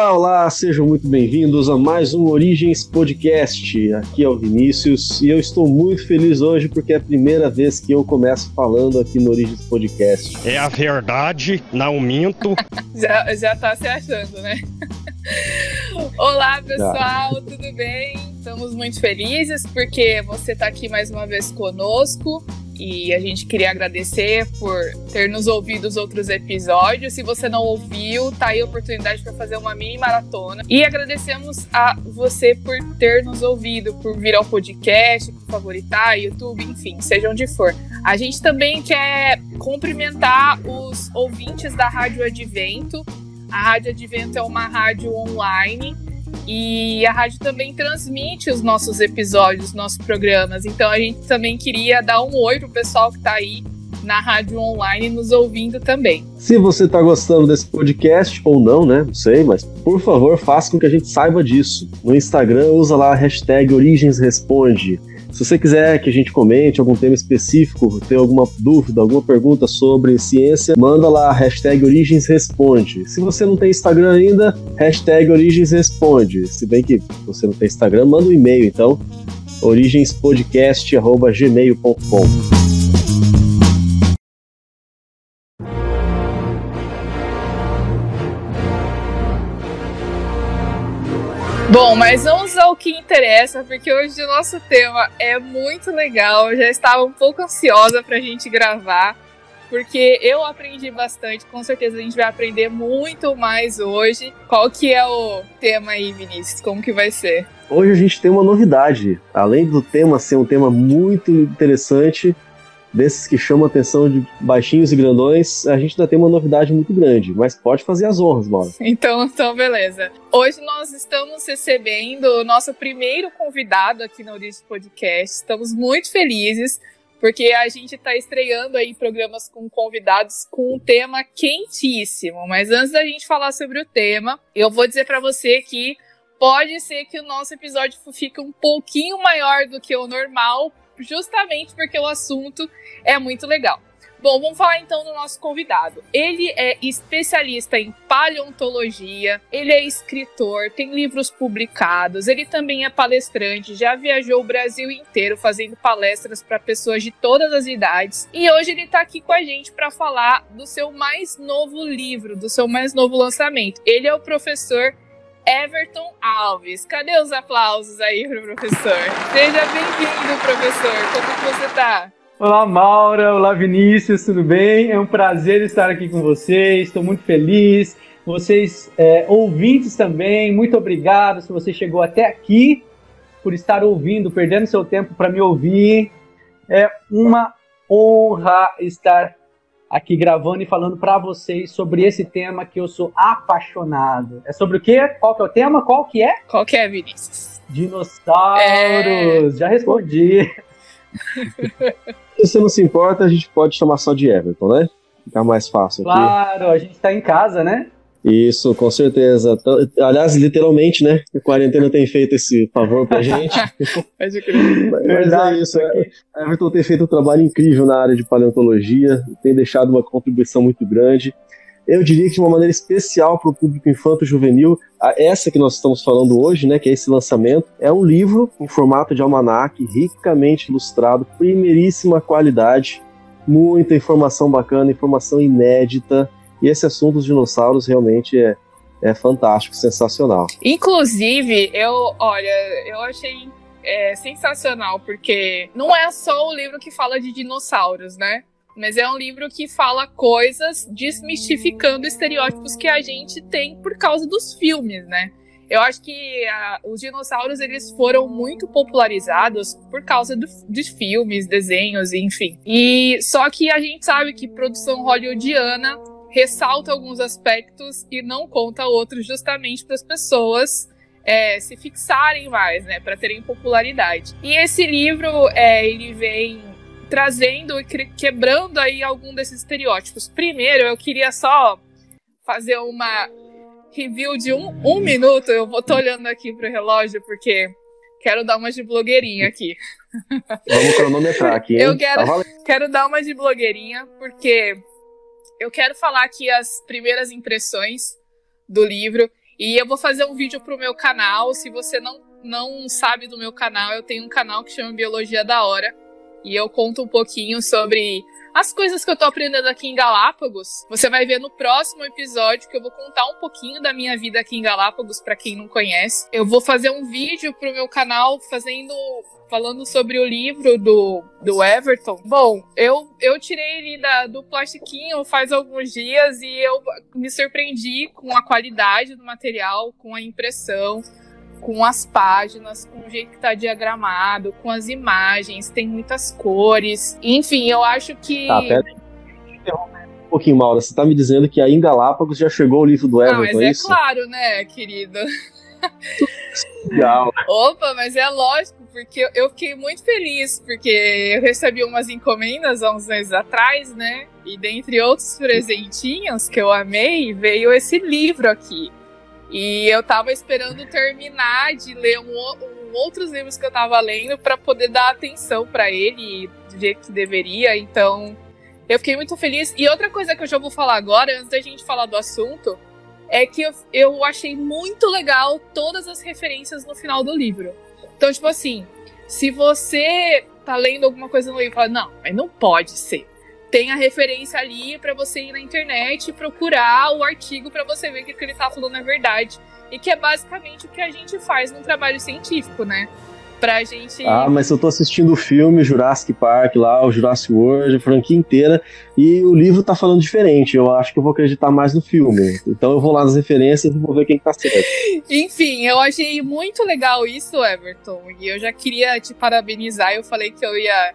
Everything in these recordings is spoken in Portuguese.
Olá, olá, sejam muito bem-vindos a mais um Origens Podcast. Aqui é o Vinícius e eu estou muito feliz hoje porque é a primeira vez que eu começo falando aqui no Origens Podcast. É a verdade, não minto. já, já tá se achando, né? Olá, pessoal, tudo bem? Estamos muito felizes porque você está aqui mais uma vez conosco e a gente queria agradecer por ter nos ouvido os outros episódios. Se você não ouviu, tá aí a oportunidade para fazer uma mini maratona. E agradecemos a você por ter nos ouvido, por vir ao podcast, por favoritar, YouTube, enfim, seja onde for. A gente também quer cumprimentar os ouvintes da Rádio Advento. A Rádio Advento é uma rádio online e a rádio também transmite os nossos episódios, nossos programas. Então a gente também queria dar um oi pro pessoal que está aí na rádio online nos ouvindo também. Se você está gostando desse podcast ou não, né? Não sei, mas por favor, faça com que a gente saiba disso. No Instagram, usa lá a hashtag Origens Responde. Se você quiser que a gente comente algum tema específico, ter alguma dúvida, alguma pergunta sobre ciência, manda lá hashtag Origens Responde. Se você não tem Instagram ainda, hashtag Origens Responde. Se bem que você não tem Instagram, manda um e-mail então, origenspodcast.gmail.com. Bom, mas vamos ao que interessa, porque hoje o nosso tema é muito legal. Eu já estava um pouco ansiosa para a gente gravar, porque eu aprendi bastante. Com certeza a gente vai aprender muito mais hoje. Qual que é o tema aí, Vinícius? Como que vai ser? Hoje a gente tem uma novidade. Além do tema ser um tema muito interessante, desses que chamam a atenção de baixinhos e grandões, a gente ainda tem uma novidade muito grande, mas pode fazer as honras, Mauro. Então, então, beleza. Hoje nós estamos recebendo o nosso primeiro convidado aqui no Origem Podcast. Estamos muito felizes, porque a gente está estreando aí programas com convidados com um tema quentíssimo. Mas antes da gente falar sobre o tema, eu vou dizer para você que pode ser que o nosso episódio fique um pouquinho maior do que o normal, justamente porque o assunto é muito legal. Bom, vamos falar então do nosso convidado. Ele é especialista em paleontologia, ele é escritor, tem livros publicados, ele também é palestrante, já viajou o Brasil inteiro fazendo palestras para pessoas de todas as idades. E hoje ele está aqui com a gente para falar do seu mais novo livro, do seu mais novo lançamento. Ele é o professor Everton Alves. Cadê os aplausos aí pro professor? Seja bem-vindo, professor. Como você tá? Olá, Maura. Olá, Vinícius. Tudo bem? É um prazer estar aqui com vocês. Estou muito feliz. Vocês, é, ouvintes também, muito obrigado se você chegou até aqui por estar ouvindo, perdendo seu tempo para me ouvir. É uma honra estar aqui gravando e falando para vocês sobre esse tema que eu sou apaixonado. É sobre o quê? Qual que é o tema? Qual que é? Qual que é, Vinícius? Dinossauros! É... Já respondi. Se você não se importa, a gente pode chamar só de Everton, né? Ficar mais fácil aqui. Claro, a gente tá em casa, né? Isso, com certeza. Aliás, literalmente, né? A quarentena tem feito esse favor pra gente. Mas é isso. É, Everton tem feito um trabalho incrível na área de paleontologia, tem deixado uma contribuição muito grande. Eu diria que de uma maneira especial para o público infanto-juvenil, essa que nós estamos falando hoje, né, que é esse lançamento, é um livro em formato de almanac, ricamente ilustrado, primeiríssima qualidade, muita informação bacana, informação inédita, e esse assunto dos dinossauros realmente é, é fantástico, sensacional. Inclusive, eu, olha, eu achei é, sensacional, porque não é só o livro que fala de dinossauros, né? Mas é um livro que fala coisas desmistificando estereótipos que a gente tem por causa dos filmes, né? Eu acho que a, os dinossauros eles foram muito popularizados por causa do, dos filmes, desenhos, enfim. E só que a gente sabe que produção hollywoodiana ressalta alguns aspectos e não conta outros, justamente para as pessoas é, se fixarem mais, né, para terem popularidade. E esse livro, é, ele vem trazendo e quebrando aí algum desses estereótipos. Primeiro, eu queria só fazer uma review de um, um minuto. Eu vou tô olhando aqui pro relógio porque quero dar uma de blogueirinha aqui. Vamos cronometrar aqui. Hein? Eu quero, tá quero dar uma de blogueirinha porque eu quero falar aqui as primeiras impressões do livro. E eu vou fazer um vídeo pro meu canal. Se você não, não sabe do meu canal, eu tenho um canal que chama Biologia da Hora. E eu conto um pouquinho sobre as coisas que eu tô aprendendo aqui em Galápagos, você vai ver no próximo episódio que eu vou contar um pouquinho da minha vida aqui em Galápagos para quem não conhece. Eu vou fazer um vídeo pro meu canal fazendo falando sobre o livro do, do Everton. Bom, eu, eu tirei ele da, do plastiquinho faz alguns dias e eu me surpreendi com a qualidade do material, com a impressão com as páginas, com o jeito que tá diagramado, com as imagens, tem muitas cores. Enfim, eu acho que. Tá, pera um pouquinho, Maura. Você tá me dizendo que aí em Galápagos já chegou o livro do Everton, Não, mas é, é claro, né, querido? Legal. Opa, mas é lógico, porque eu fiquei muito feliz, porque eu recebi umas encomendas há uns meses atrás, né? E dentre outros presentinhos que eu amei, veio esse livro aqui. E eu tava esperando terminar de ler um, um outros livros que eu tava lendo para poder dar atenção para ele do jeito que deveria. Então, eu fiquei muito feliz. E outra coisa que eu já vou falar agora, antes da gente falar do assunto, é que eu, eu achei muito legal todas as referências no final do livro. Então, tipo assim, se você tá lendo alguma coisa no livro e fala, não, mas não pode ser tem a referência ali para você ir na internet e procurar o artigo para você ver que o que ele tá falando é verdade. E que é basicamente o que a gente faz num trabalho científico, né? Pra gente. Ah, mas eu tô assistindo o filme Jurassic Park lá, o Jurassic World, a franquia inteira, e o livro tá falando diferente. Eu acho que eu vou acreditar mais no filme. Então eu vou lá nas referências e vou ver quem tá certo. Enfim, eu achei muito legal isso, Everton. E eu já queria te parabenizar. Eu falei que eu ia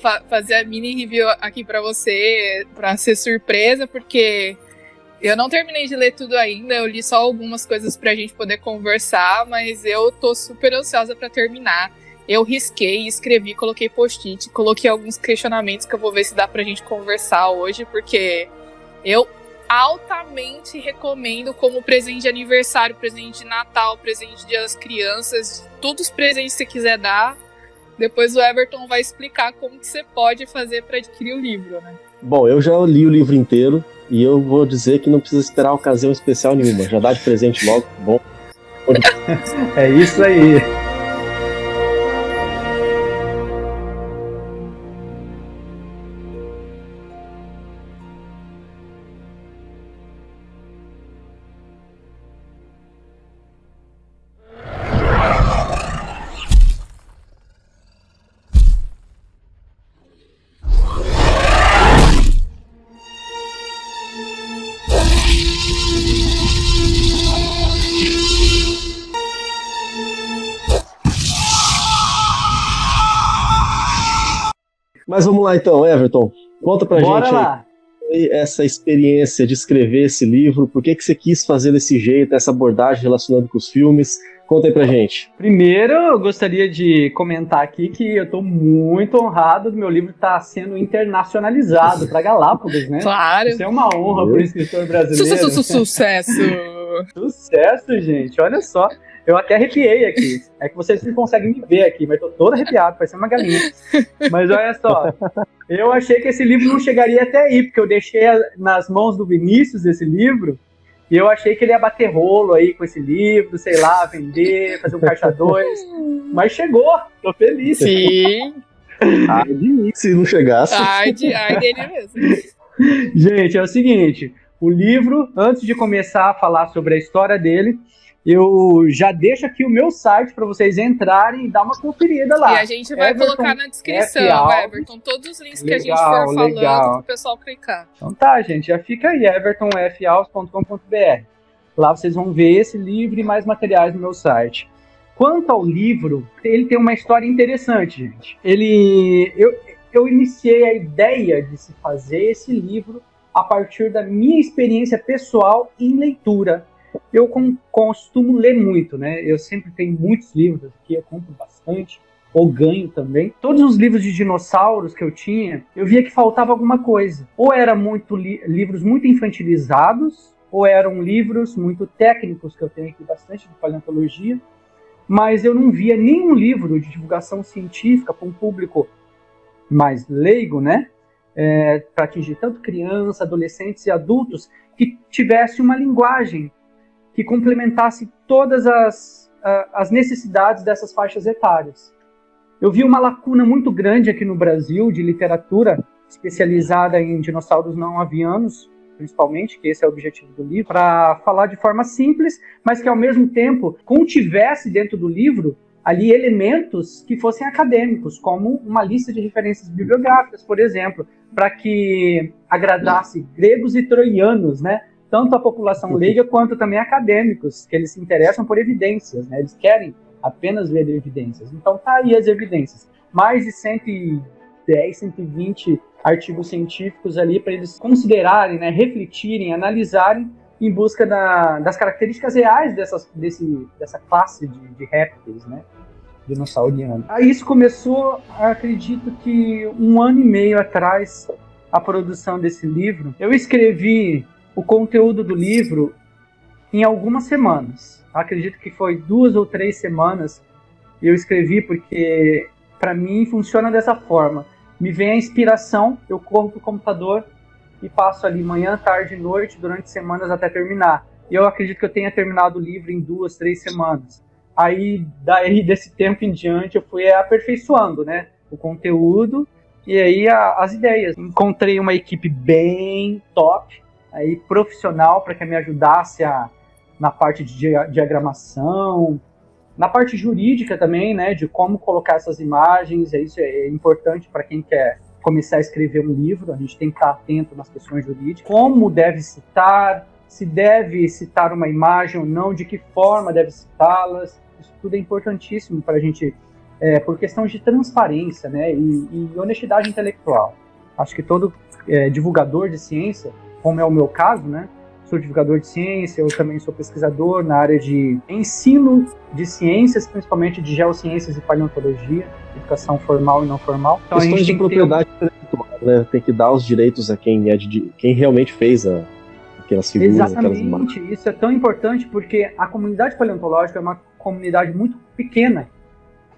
fa fazer a mini review aqui para você, para ser surpresa, porque eu não terminei de ler tudo ainda, eu li só algumas coisas pra gente poder conversar, mas eu tô super ansiosa para terminar. Eu risquei, escrevi, coloquei post-it, coloquei alguns questionamentos que eu vou ver se dá pra gente conversar hoje, porque eu altamente recomendo como presente de aniversário, presente de Natal, presente das crianças, todos os presentes que você quiser dar, depois o Everton vai explicar como que você pode fazer para adquirir o livro, né? Bom, eu já li o livro inteiro e eu vou dizer que não precisa esperar ocasião especial nenhuma. Já dá de presente logo, bom. é isso aí. Mas vamos lá então, Everton. Conta pra Bora gente lá. Aí, essa experiência de escrever esse livro. Por que, que você quis fazer desse jeito, essa abordagem relacionando com os filmes? Conta aí pra gente. Primeiro, eu gostaria de comentar aqui que eu tô muito honrado do meu livro estar tá sendo internacionalizado para Galápagos, né? Claro. Isso é uma honra para o escritor brasileiro. Su -su -su Sucesso! Sucesso, gente. Olha só. Eu até arrepiei aqui. É que vocês não conseguem me ver aqui, mas tô todo arrepiado, parecendo uma galinha. Mas olha só, eu achei que esse livro não chegaria até aí, porque eu deixei nas mãos do Vinícius esse livro, e eu achei que ele ia bater rolo aí com esse livro, sei lá, vender, fazer um caixa dois. Mas chegou, tô feliz. Sim. Ai de mim se não chegasse. Ai, de, ai dele mesmo. Gente, é o seguinte, o livro, antes de começar a falar sobre a história dele, eu já deixo aqui o meu site para vocês entrarem e dar uma conferida lá. E a gente vai Everton colocar na descrição, Everton, todos os links legal, que a gente for falando para o pessoal clicar. Então tá, gente, já fica aí, evertonfhouse.com.br. Lá vocês vão ver esse livro e mais materiais no meu site. Quanto ao livro, ele tem uma história interessante, gente. Ele, eu, eu iniciei a ideia de se fazer esse livro a partir da minha experiência pessoal em leitura eu costumo ler muito, né? Eu sempre tenho muitos livros aqui, eu compro bastante, ou ganho também. Todos os livros de dinossauros que eu tinha, eu via que faltava alguma coisa. Ou eram muito li livros muito infantilizados, ou eram livros muito técnicos, que eu tenho aqui bastante de paleontologia, mas eu não via nenhum livro de divulgação científica para um público mais leigo, né? É, para atingir tanto crianças, adolescentes e adultos, que tivesse uma linguagem que complementasse todas as, as necessidades dessas faixas etárias. Eu vi uma lacuna muito grande aqui no Brasil de literatura especializada em dinossauros não avianos, principalmente, que esse é o objetivo do livro, para falar de forma simples, mas que ao mesmo tempo contivesse dentro do livro ali elementos que fossem acadêmicos, como uma lista de referências bibliográficas, por exemplo, para que agradasse gregos e troianos, né? Tanto a população leiga quanto também acadêmicos, que eles se interessam por evidências, né? Eles querem apenas ver evidências. Então tá aí as evidências. Mais de 110, 120 artigos científicos ali para eles considerarem, né, refletirem, analisarem em busca da, das características reais dessas, desse, dessa classe de, de répteis, né? Dinossauriano. Aí isso começou, acredito que um ano e meio atrás, a produção desse livro. Eu escrevi o conteúdo do livro em algumas semanas. Acredito que foi duas ou três semanas. Eu escrevi porque, para mim, funciona dessa forma. Me vem a inspiração, eu corro pro computador, e passo ali manhã, tarde noite durante semanas até terminar. E eu acredito que eu tenha terminado o livro em duas, três semanas. Aí, daí, desse tempo em diante, eu fui aperfeiçoando, né? O conteúdo e aí a, as ideias. Encontrei uma equipe bem top, aí profissional, para que me ajudasse a, na parte de diagramação, na parte jurídica também, né? De como colocar essas imagens. Isso é importante para quem quer começar a escrever um livro, a gente tem que estar atento nas questões jurídicas, como deve citar, se deve citar uma imagem ou não, de que forma deve citá-las, isso tudo é importantíssimo para a gente, é, por questão de transparência né, e, e honestidade intelectual. Acho que todo é, divulgador de ciência, como é o meu caso, né, sou divulgador de ciência, eu também sou pesquisador na área de ensino de ciências, principalmente de geociências e paleontologia, educação formal e não formal. Então, Questões de propriedade intelectual, né? Tem que dar os direitos a quem é de, quem realmente fez a, aquelas figuras, Exatamente. aquelas Isso é tão importante porque a comunidade paleontológica é uma comunidade muito pequena.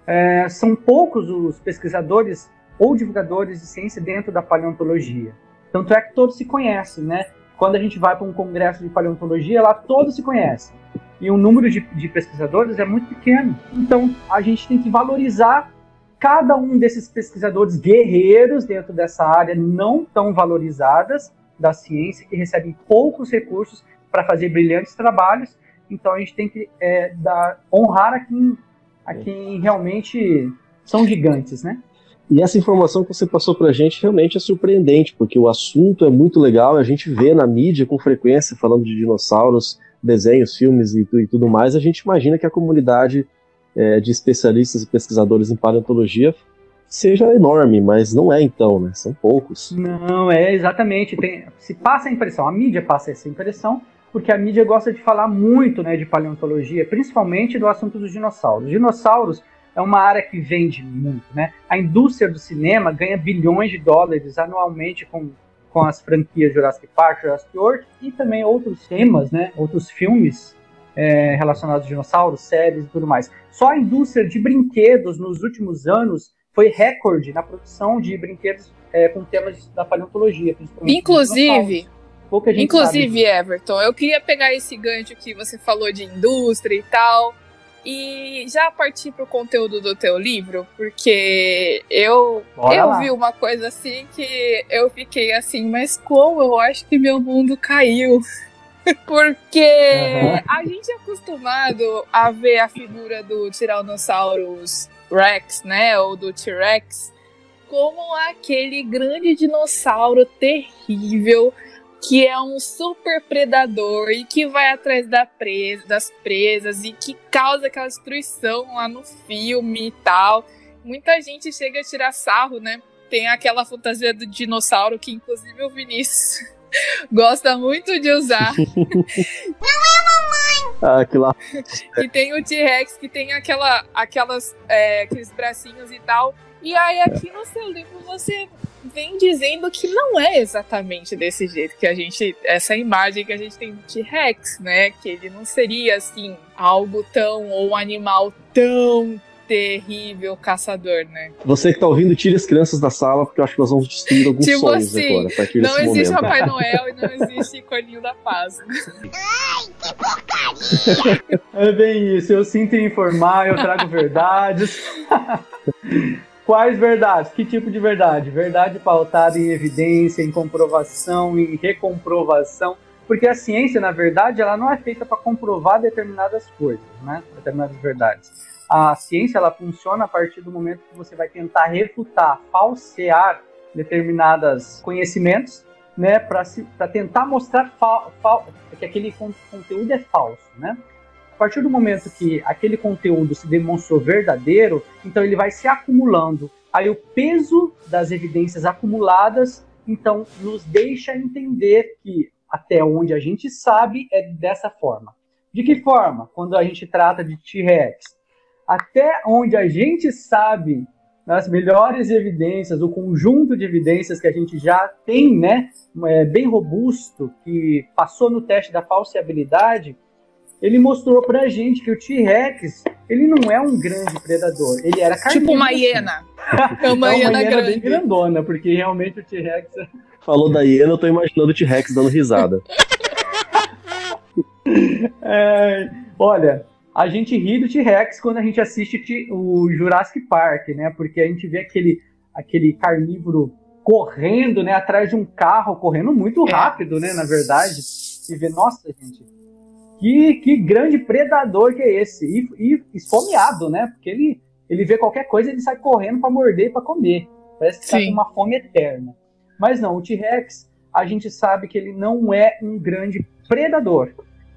É, são poucos os pesquisadores ou divulgadores de ciência dentro da paleontologia. Tanto é que todos se conhecem, né? Quando a gente vai para um congresso de paleontologia, lá todos se conhecem. E o número de, de pesquisadores é muito pequeno. Então, a gente tem que valorizar cada um desses pesquisadores guerreiros dentro dessa área não tão valorizadas da ciência, que recebem poucos recursos para fazer brilhantes trabalhos. Então, a gente tem que é, dar, honrar a quem, a quem realmente são gigantes, né? E essa informação que você passou para a gente realmente é surpreendente, porque o assunto é muito legal, a gente vê na mídia com frequência falando de dinossauros, desenhos, filmes e, e tudo mais, a gente imagina que a comunidade é, de especialistas e pesquisadores em paleontologia seja enorme, mas não é então, né? São poucos. Não, é exatamente. Tem, se passa a impressão, a mídia passa essa impressão, porque a mídia gosta de falar muito né, de paleontologia, principalmente do assunto dos dinossauros. Dinossauros é uma área que vende muito, né? A indústria do cinema ganha bilhões de dólares anualmente com, com as franquias Jurassic Park, Jurassic World e também outros temas, né? Outros filmes é, relacionados a dinossauros, séries e tudo mais. Só a indústria de brinquedos nos últimos anos foi recorde na produção de brinquedos é, com temas da paleontologia, Inclusive, Inclusive, Everton, eu queria pegar esse gancho que você falou de indústria e tal e já partir pro conteúdo do teu livro, porque eu eu vi uma coisa assim que eu fiquei assim, mas como eu acho que meu mundo caiu. porque uhum. a gente é acostumado a ver a figura do Tyrannosaurus Rex, né, ou do T-Rex, como aquele grande dinossauro terrível que é um super predador e que vai atrás da presa, das presas e que causa aquela destruição lá no filme e tal. Muita gente chega a tirar sarro, né? Tem aquela fantasia do dinossauro que, inclusive, o Vinícius gosta muito de usar. Não é, mamãe! Ah, que lá. e tem o T-Rex que tem aquela, aquelas, é, aqueles bracinhos e tal. E aí, aqui no seu livro, você vem dizendo que não é exatamente desse jeito que a gente. Essa imagem que a gente tem do T-Rex, né? Que ele não seria assim algo tão. ou um animal tão terrível caçador, né? Você que tá ouvindo, tire as crianças da sala, porque eu acho que nós vamos destruir alguns tipo sonhos assim, agora. não existe momento. Papai Noel e não existe Corninho da Paz. Ai, que porcaria! É bem isso, eu sinto informar, eu trago verdades. Quais verdades? Que tipo de verdade? Verdade pautada em evidência, em comprovação, em recomprovação. Porque a ciência, na verdade, ela não é feita para comprovar determinadas coisas, né? Determinadas verdades. A ciência, ela funciona a partir do momento que você vai tentar refutar, falsear determinados conhecimentos, né? Para tentar mostrar que aquele conteúdo é falso, né? A partir do momento que aquele conteúdo se demonstrou verdadeiro, então ele vai se acumulando. Aí o peso das evidências acumuladas, então, nos deixa entender que até onde a gente sabe é dessa forma. De que forma? Quando a gente trata de T-Rex. Até onde a gente sabe, nas melhores evidências, o conjunto de evidências que a gente já tem, né, é, bem robusto, que passou no teste da falseabilidade, ele mostrou pra gente que o T-Rex, ele não é um grande predador, ele era carnívoro. Tipo uma hiena. É uma hiena, uma hiena grande. bem grandona, porque realmente o T-Rex... Falou da hiena, eu tô imaginando o T-Rex dando risada. é, olha, a gente ri do T-Rex quando a gente assiste o Jurassic Park, né? Porque a gente vê aquele, aquele carnívoro correndo, né, atrás de um carro, correndo muito é. rápido, é. né, na verdade. E vê, nossa, gente, que, que grande predador que é esse? E, e esfomeado, né? Porque ele, ele vê qualquer coisa ele sai correndo para morder e para comer. Parece que está com uma fome eterna. Mas não, o T-Rex, a gente sabe que ele não é um grande predador.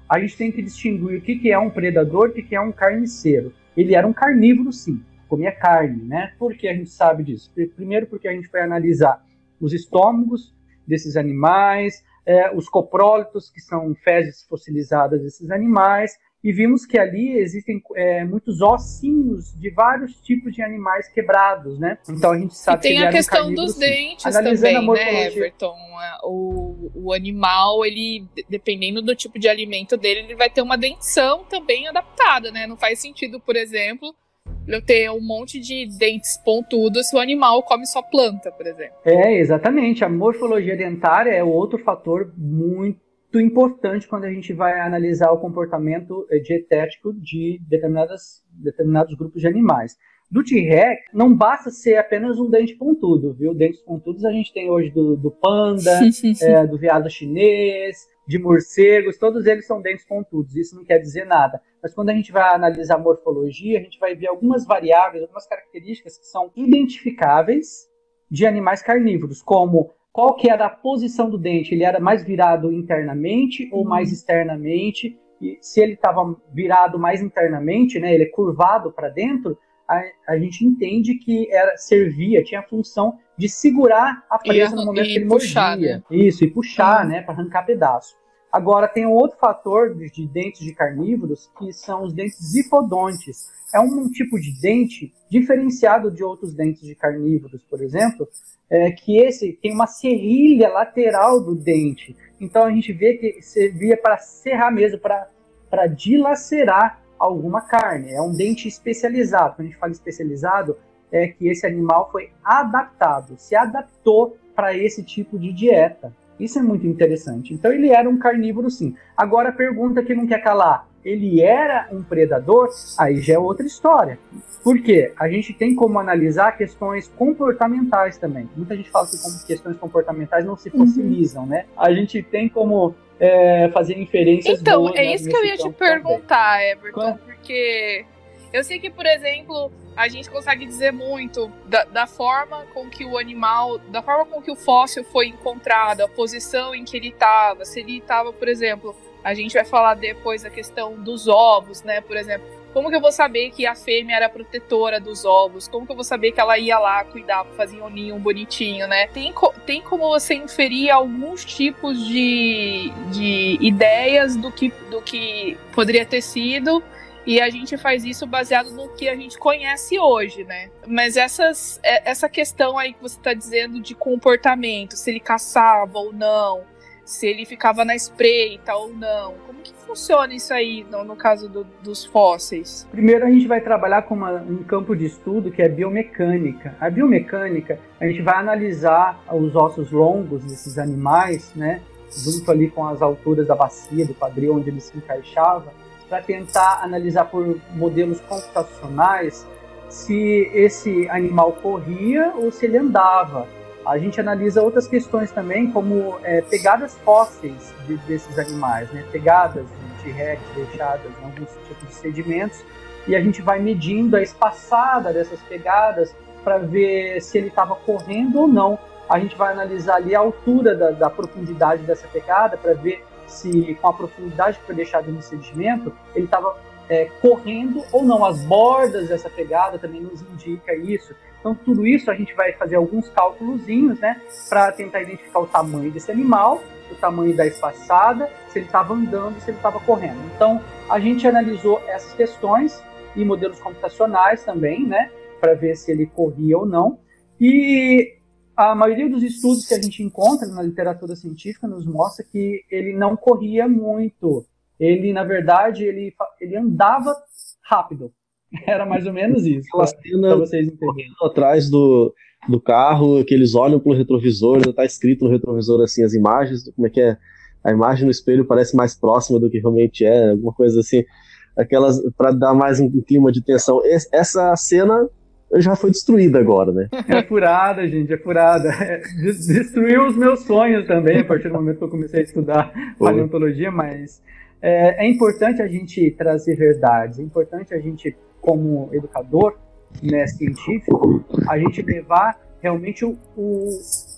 A gente tem que distinguir o que, que é um predador e o que, que é um carniceiro. Ele era um carnívoro, sim, comia carne, né? Por que a gente sabe disso? Primeiro, porque a gente foi analisar os estômagos desses animais, é, os coprólitos, que são fezes fossilizadas desses animais, e vimos que ali existem é, muitos ossinhos de vários tipos de animais quebrados, né? Então a gente sabe e tem que a questão dos sim. dentes também, né, Everton? O, o animal, ele, dependendo do tipo de alimento dele, ele vai ter uma dentição também adaptada, né? Não faz sentido, por exemplo, eu ter um monte de dentes pontudos se o animal come só planta, por exemplo. É, exatamente. A morfologia dentária é outro fator muito importante quando a gente vai analisar o comportamento dietético de determinadas, determinados grupos de animais. Do T-Rex, não basta ser apenas um dente pontudo, viu? Dentes pontudos a gente tem hoje do, do panda, é, do veado chinês, de morcegos, todos eles são dentes pontudos, isso não quer dizer nada. Mas quando a gente vai analisar a morfologia, a gente vai ver algumas variáveis, algumas características que são identificáveis de animais carnívoros, como qual que era a posição do dente, ele era mais virado internamente ou mais uhum. externamente, e se ele estava virado mais internamente, né, ele é curvado para dentro, a, a, gente entende que era servia, tinha a função de segurar a presa e, no momento que ele puxar, mordia. Né? Isso, e puxar, uhum. né, para arrancar pedaço. Agora, tem um outro fator de, de dentes de carnívoros, que são os dentes zifodontes. É um, um, tipo de dente diferenciado de outros dentes de carnívoros, por exemplo, é, que esse tem uma serrilha lateral do dente. Então, a gente vê que servia para serrar mesmo, para dilacerar alguma carne. É um dente especializado. Quando a gente fala especializado, é que esse animal foi adaptado, se adaptou para esse tipo de dieta. Isso é muito interessante. Então ele era um carnívoro sim. Agora a pergunta que não quer calar, ele era um predador? Aí já é outra história. Por quê? A gente tem como analisar questões comportamentais também. Muita gente fala que questões comportamentais não se uhum. fossilizam, uhum. né? A gente tem como é, fazer inferências Então, boas, é né, isso que eu ia te perguntar, também. Everton, porque eu sei que, por exemplo, a gente consegue dizer muito da, da, forma com que o animal, da forma com que o fóssil foi encontrado, a posição em que ele estava, se ele estava, por exemplo, a gente vai falar depois da questão dos ovos, né? Por exemplo, como que eu vou saber que a fêmea era protetora dos ovos? Como que eu vou saber que ela ia lá cuidar, fazer um ninho bonitinho, né? Tem, tem como você inferir alguns tipos de, de ideias do que, do que poderia ter sido e a gente faz isso baseado no que a gente conhece hoje, né? Mas essas, é, essa questão aí que você está dizendo de comportamento, se ele caçava ou não, se ele ficava na espreita ou não. Como que funciona isso aí no, no caso do, dos fósseis? Primeiro a gente vai trabalhar com uma, um campo de estudo que é biomecânica. A biomecânica, a gente vai analisar os ossos longos desses animais, né, junto ali com as alturas da bacia, do quadril onde ele se encaixava, para tentar analisar por modelos computacionais se esse animal corria ou se ele andava. A gente analisa outras questões também, como é, pegadas fósseis de, desses animais, né? pegadas de T-Rex deixadas em alguns tipos de sedimentos, e a gente vai medindo a espaçada dessas pegadas para ver se ele estava correndo ou não. A gente vai analisar ali a altura da, da profundidade dessa pegada para ver se, com a profundidade que foi deixada no sedimento, ele estava é, correndo ou não. As bordas dessa pegada também nos indica isso. Então, tudo isso a gente vai fazer alguns cálculos, né, para tentar identificar o tamanho desse animal, o tamanho da espaçada, se ele estava andando, se ele estava correndo. Então, a gente analisou essas questões e modelos computacionais também, né, para ver se ele corria ou não. E a maioria dos estudos que a gente encontra na literatura científica nos mostra que ele não corria muito. Ele, na verdade, ele, ele andava rápido. Era mais ou menos isso. Aquela cena vocês entenderem. atrás do, do carro, que eles olham pelo retrovisor, já está escrito no retrovisor assim as imagens, como é que é? A imagem no espelho parece mais próxima do que realmente é, alguma coisa assim. Aquelas para dar mais um clima de tensão. Essa cena já foi destruída agora, né? É furada, gente, é furada. Destruiu os meus sonhos também a partir do momento que eu comecei a estudar paleontologia, mas é, é importante a gente trazer verdades, é importante a gente como educador né, científico, a gente levar realmente o, o,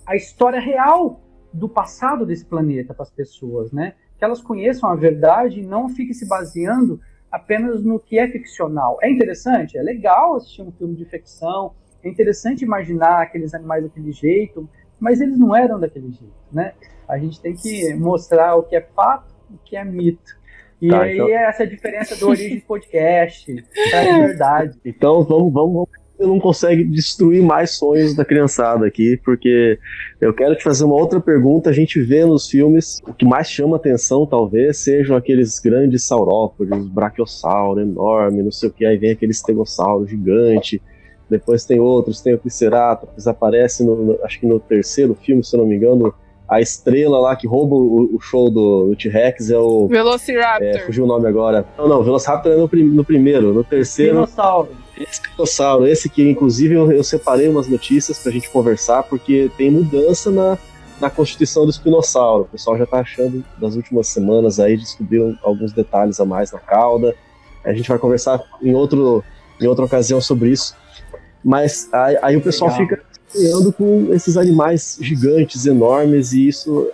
a história real do passado desse planeta para as pessoas, né? Que elas conheçam a verdade e não fiquem se baseando apenas no que é ficcional. É interessante, é legal assistir um filme de ficção, é interessante imaginar aqueles animais daquele jeito, mas eles não eram daquele jeito, né? A gente tem que mostrar o que é fato, o que é mito. E tá, aí então... essa é a diferença do Origem Podcast, é verdade. Então vamos, vamos, você não consegue destruir mais sonhos da criançada aqui, porque eu quero te fazer uma outra pergunta. A gente vê nos filmes, o que mais chama atenção, talvez, sejam aqueles grandes saurópodes, brachiosauro enorme, não sei o que, aí vem aquele estegossauro gigante. Depois tem outros, tem o Triceratops, aparece no, no, acho que no terceiro filme, se eu não me engano, a estrela lá que rouba o, o show do, do T-Rex é o. Velociraptor. É, fugiu o nome agora. Não, não, Velociraptor é no, no primeiro. No terceiro. Dinossauro. Esse dinossauro, esse que inclusive eu, eu separei umas notícias pra gente conversar, porque tem mudança na, na constituição do espinossauro. O pessoal já tá achando das últimas semanas aí, descobriram alguns detalhes a mais na cauda. A gente vai conversar em, outro, em outra ocasião sobre isso. Mas aí, aí o pessoal Legal. fica sonhando com esses animais gigantes, enormes, e isso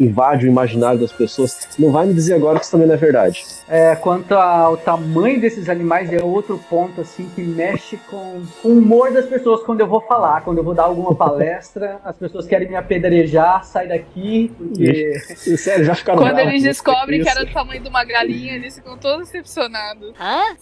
invade o imaginário das pessoas. Não vai me dizer agora que isso também não é verdade. É, quanto ao tamanho desses animais, é outro ponto assim que mexe com, com o humor das pessoas quando eu vou falar, quando eu vou dar alguma palestra, as pessoas querem me apedrejar, sai daqui, porque. Sério, já ficaram Quando eles descobrem que era do tamanho de uma galinha, eles ficam todos decepcionados. Hã?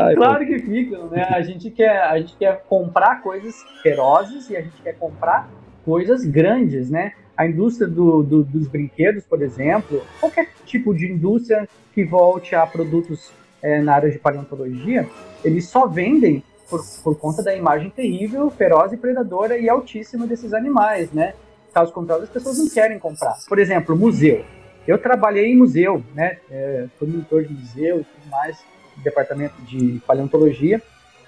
Ai, claro que ficam, né? A gente, quer, a gente quer comprar coisas ferozes e a gente quer comprar coisas grandes, né? A indústria do, do, dos brinquedos, por exemplo, qualquer tipo de indústria que volte a produtos é, na área de paleontologia, eles só vendem por, por conta da imagem terrível, feroz e predadora e altíssima desses animais, né? Caso contrário, as pessoas não querem comprar. Por exemplo, museu. Eu trabalhei em museu, né? É, fui monitor de museu e tudo mais, departamento de paleontologia.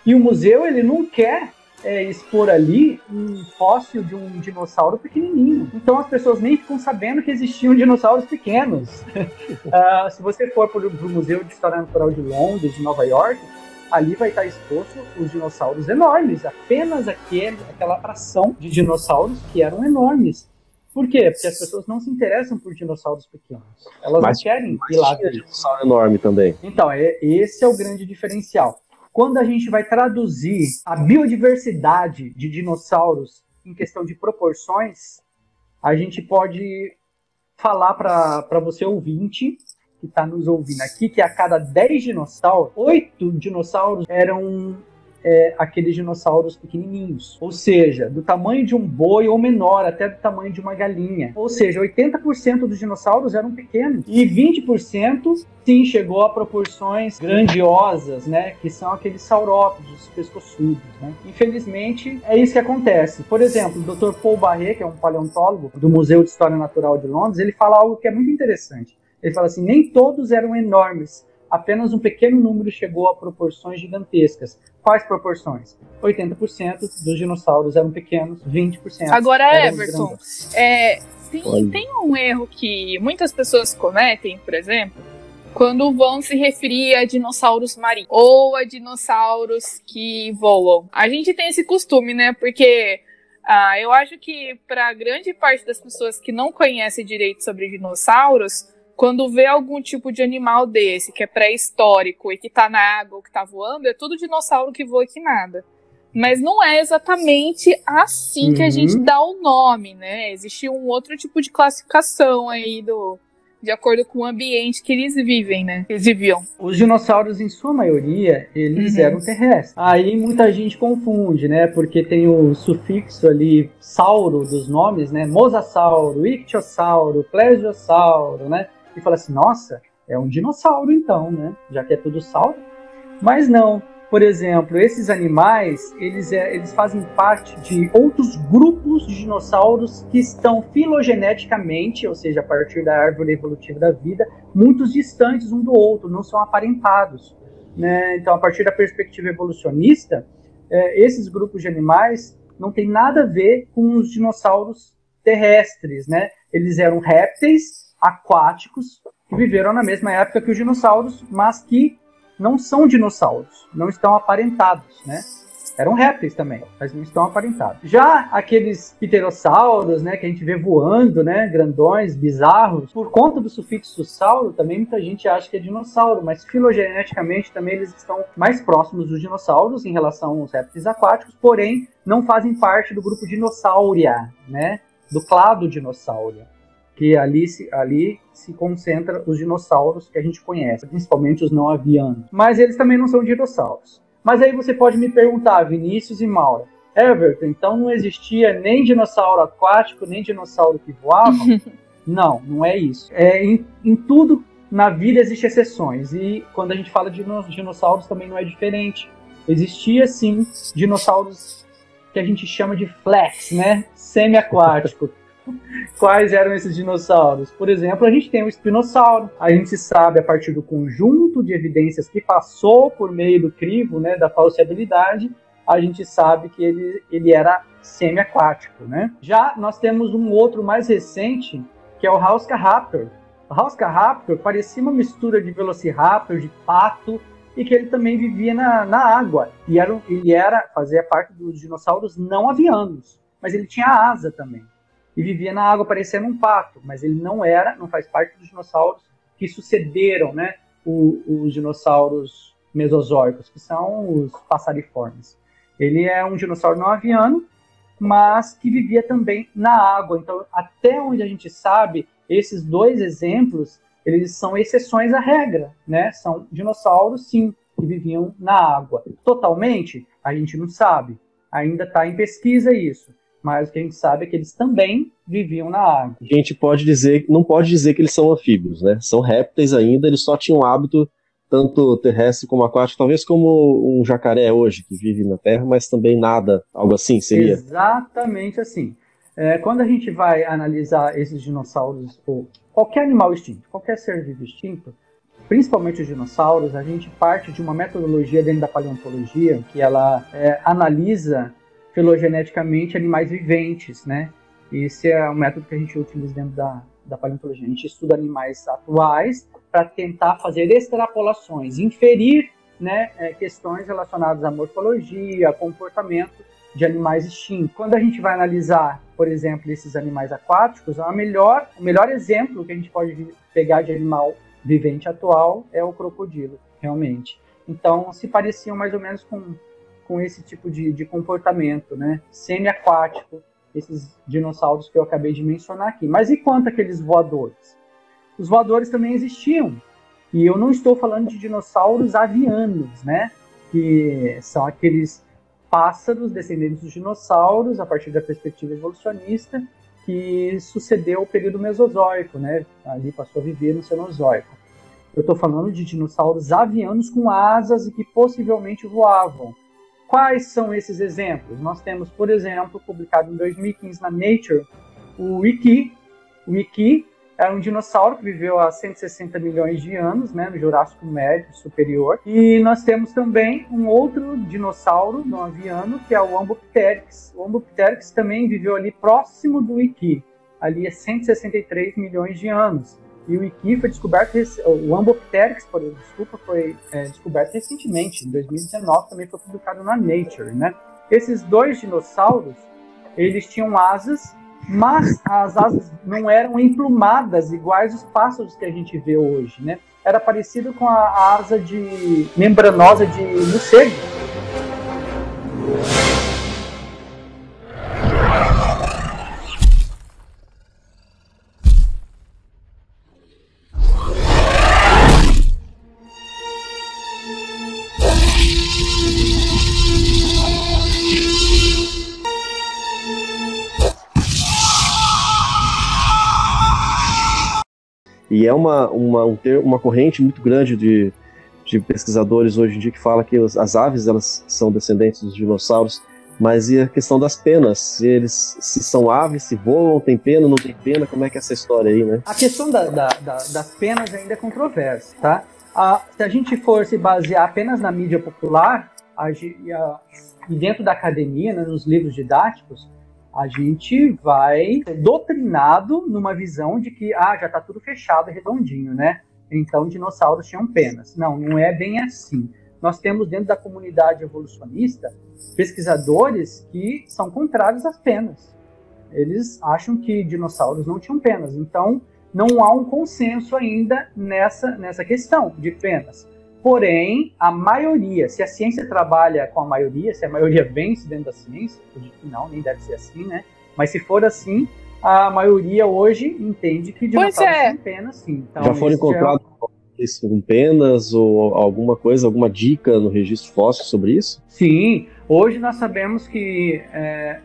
E o museu, ele não quer é, expor ali um fóssil de um dinossauro pequenininho. Então as pessoas nem ficam sabendo que existiam dinossauros pequenos. uh, se você for para o Museu de História Natural de Londres, de Nova York, ali vai estar exposto os dinossauros enormes, apenas aquele, aquela fração de dinossauros que eram enormes. Por quê? Porque as pessoas não se interessam por dinossauros pequenos. Elas mas, não querem ir lá ver. dinossauro enorme também. Então, é, esse é o grande diferencial. Quando a gente vai traduzir a biodiversidade de dinossauros em questão de proporções, a gente pode falar para você ouvinte que está nos ouvindo aqui que a cada 10 dinossauros, 8 dinossauros eram é, aqueles dinossauros pequenininhos, ou seja, do tamanho de um boi ou menor, até do tamanho de uma galinha. Ou seja, 80% dos dinossauros eram pequenos e 20% sim chegou a proporções grandiosas, né, que são aqueles saurópodes pescoçudos, né? Infelizmente, é isso que acontece. Por exemplo, o Dr. Paul Barret, que é um paleontólogo do Museu de História Natural de Londres, ele fala algo que é muito interessante. Ele fala assim: nem todos eram enormes, apenas um pequeno número chegou a proporções gigantescas. Quais proporções? 80% dos dinossauros eram pequenos, 20% Agora, Everton, é, tem, tem um erro que muitas pessoas cometem, por exemplo, quando vão se referir a dinossauros marinhos ou a dinossauros que voam. A gente tem esse costume, né? Porque ah, eu acho que para grande parte das pessoas que não conhecem direito sobre dinossauros, quando vê algum tipo de animal desse, que é pré-histórico e que tá na água ou que tá voando, é tudo dinossauro que voa e que nada. Mas não é exatamente assim uhum. que a gente uhum. dá o nome, né? Existe um outro tipo de classificação aí do, de acordo com o ambiente que eles vivem, né? Eles viviam. Os dinossauros, em sua maioria, eles uhum. eram terrestres. Aí muita gente confunde, né? Porque tem o sufixo ali, sauro dos nomes, né? Mosasauro, ictiosauro, plesiosauro, né? E fala assim: nossa, é um dinossauro então, né? Já que é tudo sauro. Mas não. Por exemplo, esses animais, eles, é, eles fazem parte de outros grupos de dinossauros que estão filogeneticamente, ou seja, a partir da árvore evolutiva da vida, muito distantes um do outro, não são aparentados. Né? Então, a partir da perspectiva evolucionista, é, esses grupos de animais não têm nada a ver com os dinossauros terrestres, né? Eles eram répteis aquáticos que viveram na mesma época que os dinossauros, mas que não são dinossauros, não estão aparentados, né? Eram répteis também, mas não estão aparentados. Já aqueles pterossauros, né, que a gente vê voando, né, grandões, bizarros, por conta do sufixo sauro, também muita gente acha que é dinossauro, mas filogeneticamente também eles estão mais próximos dos dinossauros em relação aos répteis aquáticos, porém não fazem parte do grupo dinossauria, né, do clado dinossauro que ali se, ali se concentra os dinossauros que a gente conhece, principalmente os não avianos. Mas eles também não são dinossauros. Mas aí você pode me perguntar, Vinícius e Maura, Everton, então não existia nem dinossauro aquático, nem dinossauro que voava? não, não é isso. É, em, em tudo na vida existem exceções. E quando a gente fala de dinossauros também não é diferente. Existia sim dinossauros que a gente chama de flex, né? Semi-aquático. Quais eram esses dinossauros? Por exemplo, a gente tem o espinossauro. A gente sabe, a partir do conjunto de evidências que passou por meio do crivo, né, da falseabilidade, a gente sabe que ele, ele era semi-aquático, né? Já nós temos um outro mais recente, que é o Raptor. O Raptor parecia uma mistura de Velociraptor, de pato, e que ele também vivia na, na água. E era, ele era, fazia parte dos dinossauros não avianos, mas ele tinha asa também e vivia na água parecendo um pato, mas ele não era, não faz parte dos dinossauros que sucederam, né, o, os dinossauros mesozoicos, que são os passariformes. Ele é um dinossauro não aviano, mas que vivia também na água. Então, até onde a gente sabe, esses dois exemplos, eles são exceções à regra, né? São dinossauros, sim, que viviam na água. Totalmente, a gente não sabe. Ainda está em pesquisa isso mas o que a gente sabe é que eles também viviam na água. A gente pode dizer, não pode dizer que eles são anfíbios, né? São répteis ainda, eles só tinham hábito tanto terrestre como aquático, talvez como um jacaré hoje, que vive na terra, mas também nada, algo assim seria? Exatamente assim. É, quando a gente vai analisar esses dinossauros, ou qualquer animal extinto, qualquer ser vivo extinto, principalmente os dinossauros, a gente parte de uma metodologia dentro da paleontologia que ela é, analisa filogeneticamente animais viventes, né? Esse é o método que a gente utiliza dentro da, da paleontologia. A gente estuda animais atuais para tentar fazer extrapolações, inferir né, é, questões relacionadas à morfologia, comportamento de animais extintos. Quando a gente vai analisar, por exemplo, esses animais aquáticos, a melhor, o melhor exemplo que a gente pode pegar de animal vivente atual é o crocodilo, realmente. Então, se pareciam mais ou menos com com esse tipo de, de comportamento, né? Semi-aquático, esses dinossauros que eu acabei de mencionar aqui. Mas e quanto aqueles voadores? Os voadores também existiam. E eu não estou falando de dinossauros avianos, né? que são aqueles pássaros descendentes dos dinossauros a partir da perspectiva evolucionista que sucedeu o período mesozoico, né? Ali passou a viver no Cenozoico. Eu estou falando de dinossauros avianos com asas e que possivelmente voavam. Quais são esses exemplos? Nós temos, por exemplo, publicado em 2015 na Nature, o Wiki. O Wiki era um dinossauro que viveu há 160 milhões de anos, né, no Jurássico Médio Superior. E nós temos também um outro dinossauro não aviano, que é o Ambopteryx. O Ambopteryx também viveu ali próximo do Iki, ali há 163 milhões de anos. E o Iki foi descoberto, o Ambopteryx, por desculpa, foi é, descoberto recentemente, em 2019, também foi publicado na Nature, né? Esses dois dinossauros, eles tinham asas mas as asas não eram emplumadas iguais os pássaros que a gente vê hoje, né? Era parecido com a asa de membranosa de morcego. E é uma, uma, um ter, uma corrente muito grande de, de pesquisadores hoje em dia que fala que as aves elas são descendentes dos dinossauros, mas e a questão das penas? Se eles se são aves, se voam, tem pena, não tem pena, como é que é essa história aí, né? A questão da, da, da, das penas ainda é controversa, tá? Se a gente for se basear apenas na mídia popular a, a, e dentro da academia, né, nos livros didáticos, a gente vai doutrinado numa visão de que ah, já está tudo fechado, redondinho, né? Então dinossauros tinham penas. Não, não é bem assim. Nós temos dentro da comunidade evolucionista pesquisadores que são contrários às penas. Eles acham que dinossauros não tinham penas. Então não há um consenso ainda nessa, nessa questão de penas. Porém, a maioria, se a ciência trabalha com a maioria, se a maioria vence dentro da ciência, eu digo que não, nem deve ser assim, né? Mas se for assim, a maioria hoje entende que dinossauros é. têm pena, sim. Então, já foram encontrados já... com penas ou alguma coisa, alguma dica no registro fóssil sobre isso? Sim, hoje nós sabemos que é,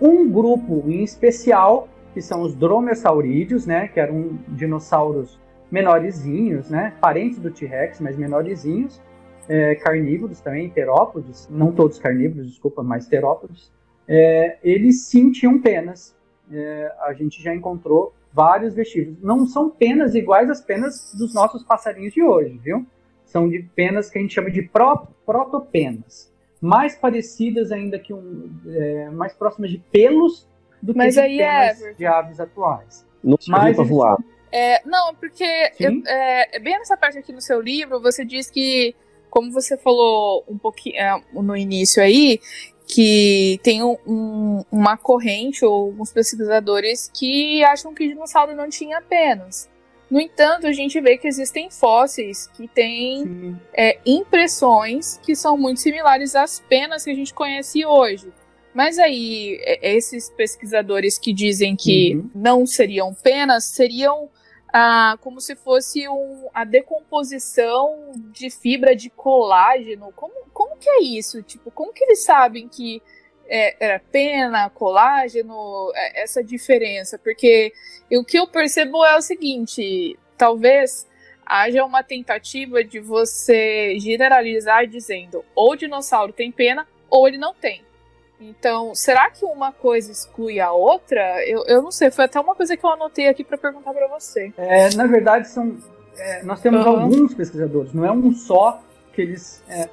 um grupo em especial, que são os dromeosaurídeos, né, que eram dinossauros menorzinhos, né? Parentes do T-Rex, mas menorzinhos. É, carnívoros também, terópodes, não todos carnívoros, desculpa, mas terópodes. É, eles sim tinham penas. É, a gente já encontrou vários vestígios. Não são penas iguais às penas dos nossos passarinhos de hoje, viu? São de penas que a gente chama de pro, protopenas. Mais parecidas ainda que um. É, mais próximas de pelos do Mas que de penas é, de aves atuais. Não para voar. É, não, porque eu, é, bem nessa parte aqui no seu livro, você diz que, como você falou um pouquinho é, no início aí, que tem um, uma corrente ou alguns pesquisadores que acham que dinossauro não tinha penas. No entanto, a gente vê que existem fósseis que têm é, impressões que são muito similares às penas que a gente conhece hoje. Mas aí, esses pesquisadores que dizem que uhum. não seriam penas, seriam ah, como se fosse um, a decomposição de fibra de colágeno. Como, como que é isso? Tipo, como que eles sabem que é, era pena, colágeno, é, essa diferença? Porque o que eu percebo é o seguinte: talvez haja uma tentativa de você generalizar dizendo ou o dinossauro tem pena ou ele não tem. Então, será que uma coisa exclui a outra? Eu, eu não sei, foi até uma coisa que eu anotei aqui para perguntar para você. É, na verdade, são, é, nós temos uhum. alguns pesquisadores, não é um só que eles é,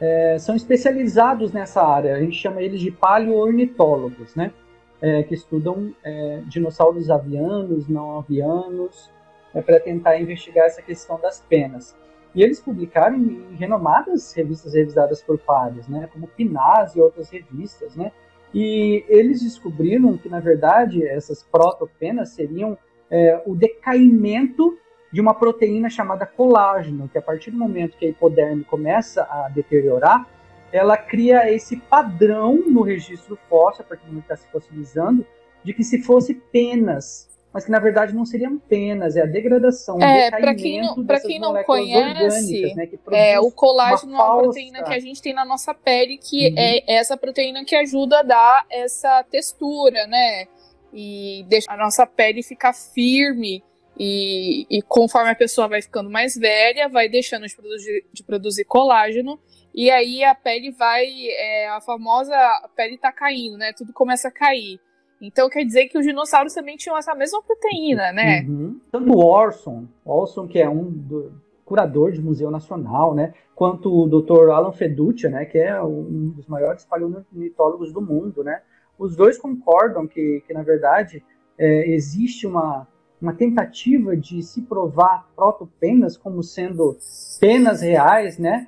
é, são especializados nessa área. A gente chama eles de paleoornitólogos, né? É, que estudam é, dinossauros avianos, não avianos, para tentar investigar essa questão das penas. E eles publicaram em renomadas revistas revisadas por pares, né, como PNAS e outras revistas, né, e eles descobriram que, na verdade, essas protopenas seriam é, o decaimento de uma proteína chamada colágeno, que a partir do momento que a hipoderme começa a deteriorar, ela cria esse padrão no registro fóssil, a partir do momento que está se fossilizando, de que se fosse penas mas que na verdade não seriam penas, é a degradação, é, para quem não, pra quem não conhece, né, é, o colágeno é uma proteína que a gente tem na nossa pele, que uhum. é essa proteína que ajuda a dar essa textura, né? E deixa a nossa pele ficar firme. E, e conforme a pessoa vai ficando mais velha, vai deixando de produzir, de produzir colágeno. E aí a pele vai. É, a famosa pele tá caindo, né? Tudo começa a cair. Então quer dizer que os dinossauros também tinham essa mesma proteína, né? Uhum. Tanto o Orson, Orson que é um do, curador de Museu Nacional, né? Quanto o Dr. Alan Feduccia, né? Que é um dos maiores paleontólogos do mundo, né? Os dois concordam que, que na verdade, é, existe uma, uma tentativa de se provar protopenas como sendo penas reais, né?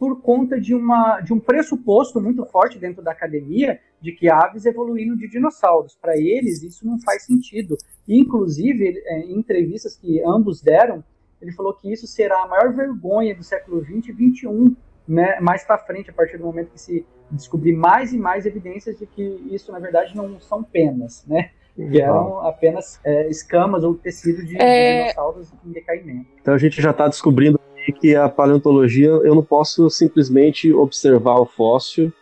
por conta de, uma, de um pressuposto muito forte dentro da academia de que aves evoluíram de dinossauros. Para eles, isso não faz sentido. Inclusive, é, em entrevistas que ambos deram, ele falou que isso será a maior vergonha do século XX e XXI, né, mais para frente, a partir do momento que se descobrir mais e mais evidências de que isso, na verdade, não são penas, né? que eram apenas é, escamas ou tecido de, é... de dinossauros em decaimento. Então a gente já está descobrindo que a paleontologia eu não posso simplesmente observar o fóssil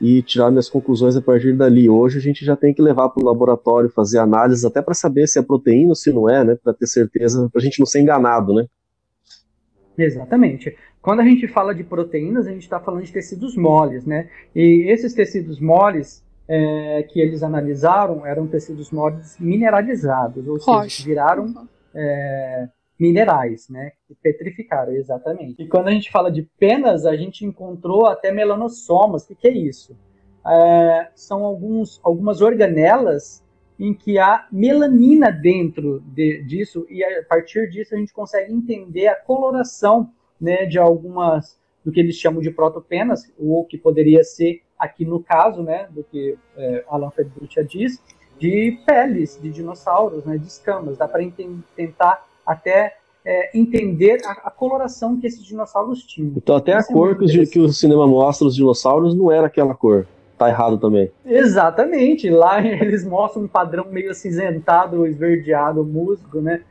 e tirar minhas conclusões a partir dali. Hoje a gente já tem que levar para o laboratório, fazer análises até para saber se é proteína ou se não é, né? Para ter certeza, para a gente não ser enganado, né? Exatamente. Quando a gente fala de proteínas, a gente está falando de tecidos moles, né? E esses tecidos moles é, que eles analisaram eram tecidos moles mineralizados, ou Rocha. seja, viraram é, minerais, né? Que petrificaram, exatamente. E quando a gente fala de penas, a gente encontrou até melanossomas. O que, que é isso? É, são alguns, algumas organelas em que há melanina dentro de, disso e a partir disso a gente consegue entender a coloração né, de algumas do que eles chamam de protopenas, ou que poderia ser aqui no caso, né, do que é, Alan Fedrutia diz, de peles de dinossauros, né, de escamas. Dá para tentar até é, entender a, a, coloração que esses dinossauros tinham. Então até Isso a é cor que, que o cinema mostra os dinossauros não era aquela cor. Tá errado também. Exatamente. Lá eles mostram um padrão meio acinzentado, esverdeado, musgo, né?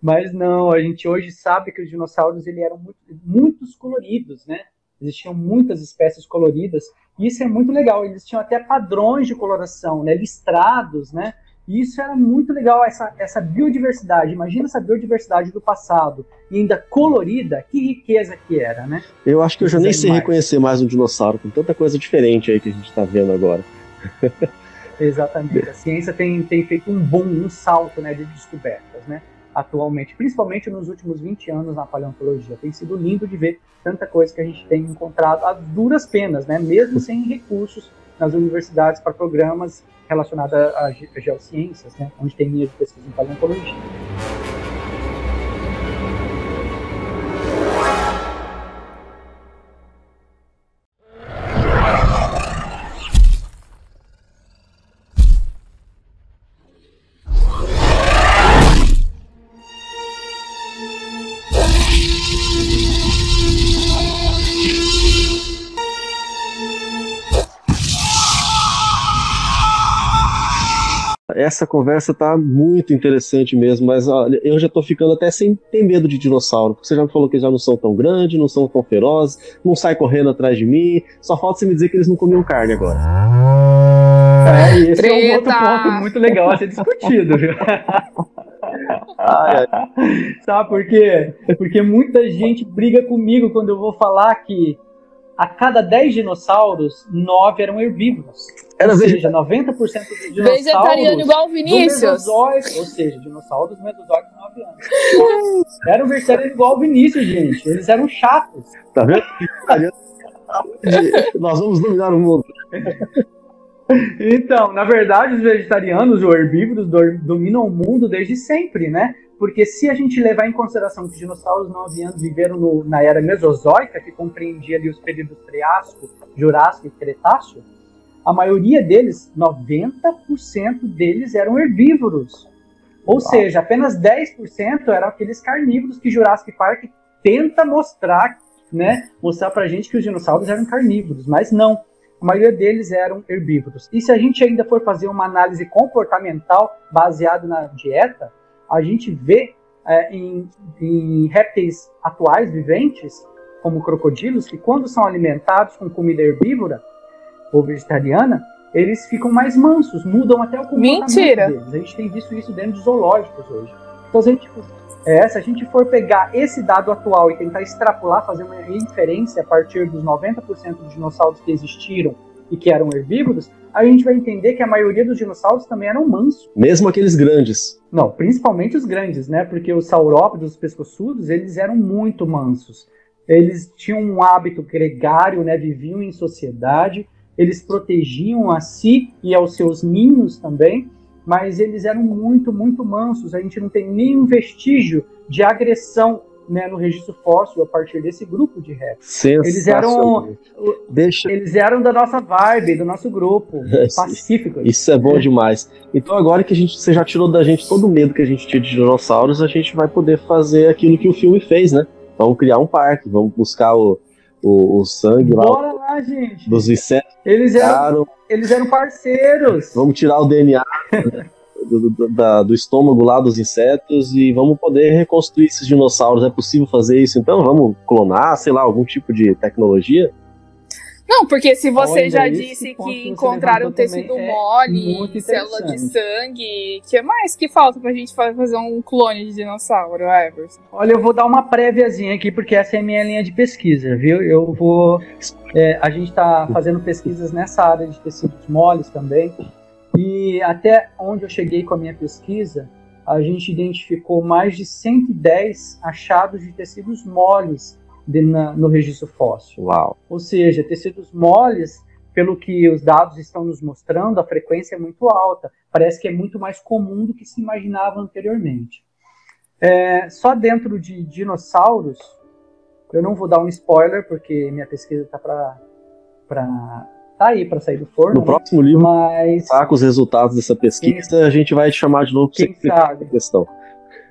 Mas não, a gente hoje sabe que os dinossauros eles eram muito, muitos coloridos, né? Existiam muitas espécies coloridas. E isso é muito legal. Eles tinham até padrões de coloração, né? Listrados, né? E isso era muito legal, essa, essa biodiversidade. Imagina essa biodiversidade do passado, e ainda colorida, que riqueza que era, né? Eu acho que eu já nem sei reconhecer mais um dinossauro, com tanta coisa diferente aí que a gente está vendo agora. Exatamente. A ciência tem, tem feito um boom, um salto né, de descobertas, né? Atualmente, principalmente nos últimos 20 anos na paleontologia. Tem sido lindo de ver tanta coisa que a gente tem encontrado a duras penas, né? Mesmo sem recursos nas universidades para programas relacionada a, geociências, né, onde tem linha de pesquisa em paleontologia. Essa conversa tá muito interessante mesmo, mas olha, eu já tô ficando até sem ter medo de dinossauro. Você já me falou que eles já não são tão grandes, não são tão ferozes, não sai correndo atrás de mim. Só falta você me dizer que eles não comiam carne agora. É, esse Treta. é um outro ponto muito legal a ser discutido, viu? Sabe por quê? Porque muita gente briga comigo quando eu vou falar que a cada 10 dinossauros, 9 eram herbívoros. Era ou seja, 90% dos dinossauros. Vegetariano igual o Vinícius. ou seja, dinossauros mesozoicos de 9 anos. Eram vegetarianos igual o Vinícius, gente. Eles eram chatos. Tá vendo? Nós vamos dominar o mundo. Então, na verdade, os vegetarianos ou herbívoros dominam o mundo desde sempre, né? Porque se a gente levar em consideração que os dinossauros não haviam viveram no, na era mesozoica, que compreendia ali os períodos Triássico, Jurássico e Cretáceo, a maioria deles, 90% deles eram herbívoros. Ou Uau. seja, apenas 10% eram aqueles carnívoros que Jurassic Park tenta mostrar, né? Mostrar pra gente que os dinossauros eram carnívoros, mas não. A maioria deles eram herbívoros. E se a gente ainda for fazer uma análise comportamental baseada na dieta, a gente vê é, em, em répteis atuais, viventes, como crocodilos, que quando são alimentados com comida herbívora ou vegetariana, eles ficam mais mansos, mudam até o comportamento Mentira. deles. A gente tem visto isso dentro de zoológicos hoje. Então, se a gente, é, se a gente for pegar esse dado atual e tentar extrapolar, fazer uma inferência a partir dos 90% dos dinossauros que existiram e que eram herbívoros, a gente vai entender que a maioria dos dinossauros também eram mansos. Mesmo aqueles grandes. Não, principalmente os grandes, né? Porque os saurópodes, os pescoçudos, eles eram muito mansos. Eles tinham um hábito gregário, né? Viviam em sociedade, eles protegiam a si e aos seus ninhos também, mas eles eram muito, muito mansos. A gente não tem nenhum vestígio de agressão né, no registro fóssil a partir desse grupo de répteis. Eles eram, Deixa... eles eram da nossa vibe, do nosso grupo, pacífico. Isso é bom demais. Então agora que a gente, você já tirou da gente todo o medo que a gente tinha de dinossauros, a gente vai poder fazer aquilo que o filme fez, né? Vamos criar um parque, vamos buscar o, o, o sangue Bora lá, lá, gente. dos insetos. Eles eram, eles eram parceiros. Vamos tirar o DNA do, do, da, do, estômago lá dos insetos e vamos poder reconstruir esses dinossauros. É possível fazer isso? Então vamos clonar, sei lá, algum tipo de tecnologia? Não, porque se você Olha, já disse que encontraram tecido é mole, célula de sangue, o que mais que falta pra gente fazer um clone de dinossauro, Everson? Olha, eu vou dar uma préviazinha aqui, porque essa é a minha linha de pesquisa, viu? Eu vou. É, a gente está fazendo pesquisas nessa área de tecidos moles também. E até onde eu cheguei com a minha pesquisa, a gente identificou mais de 110 achados de tecidos moles de, na, no registro fóssil. Uau. Ou seja, tecidos moles, pelo que os dados estão nos mostrando, a frequência é muito alta. Parece que é muito mais comum do que se imaginava anteriormente. É, só dentro de dinossauros, eu não vou dar um spoiler, porque minha pesquisa está para tá aí para sair do forno. No né? próximo livro, mas tá com os resultados dessa pesquisa, quem, a gente vai te chamar de novo para você sabe. questão.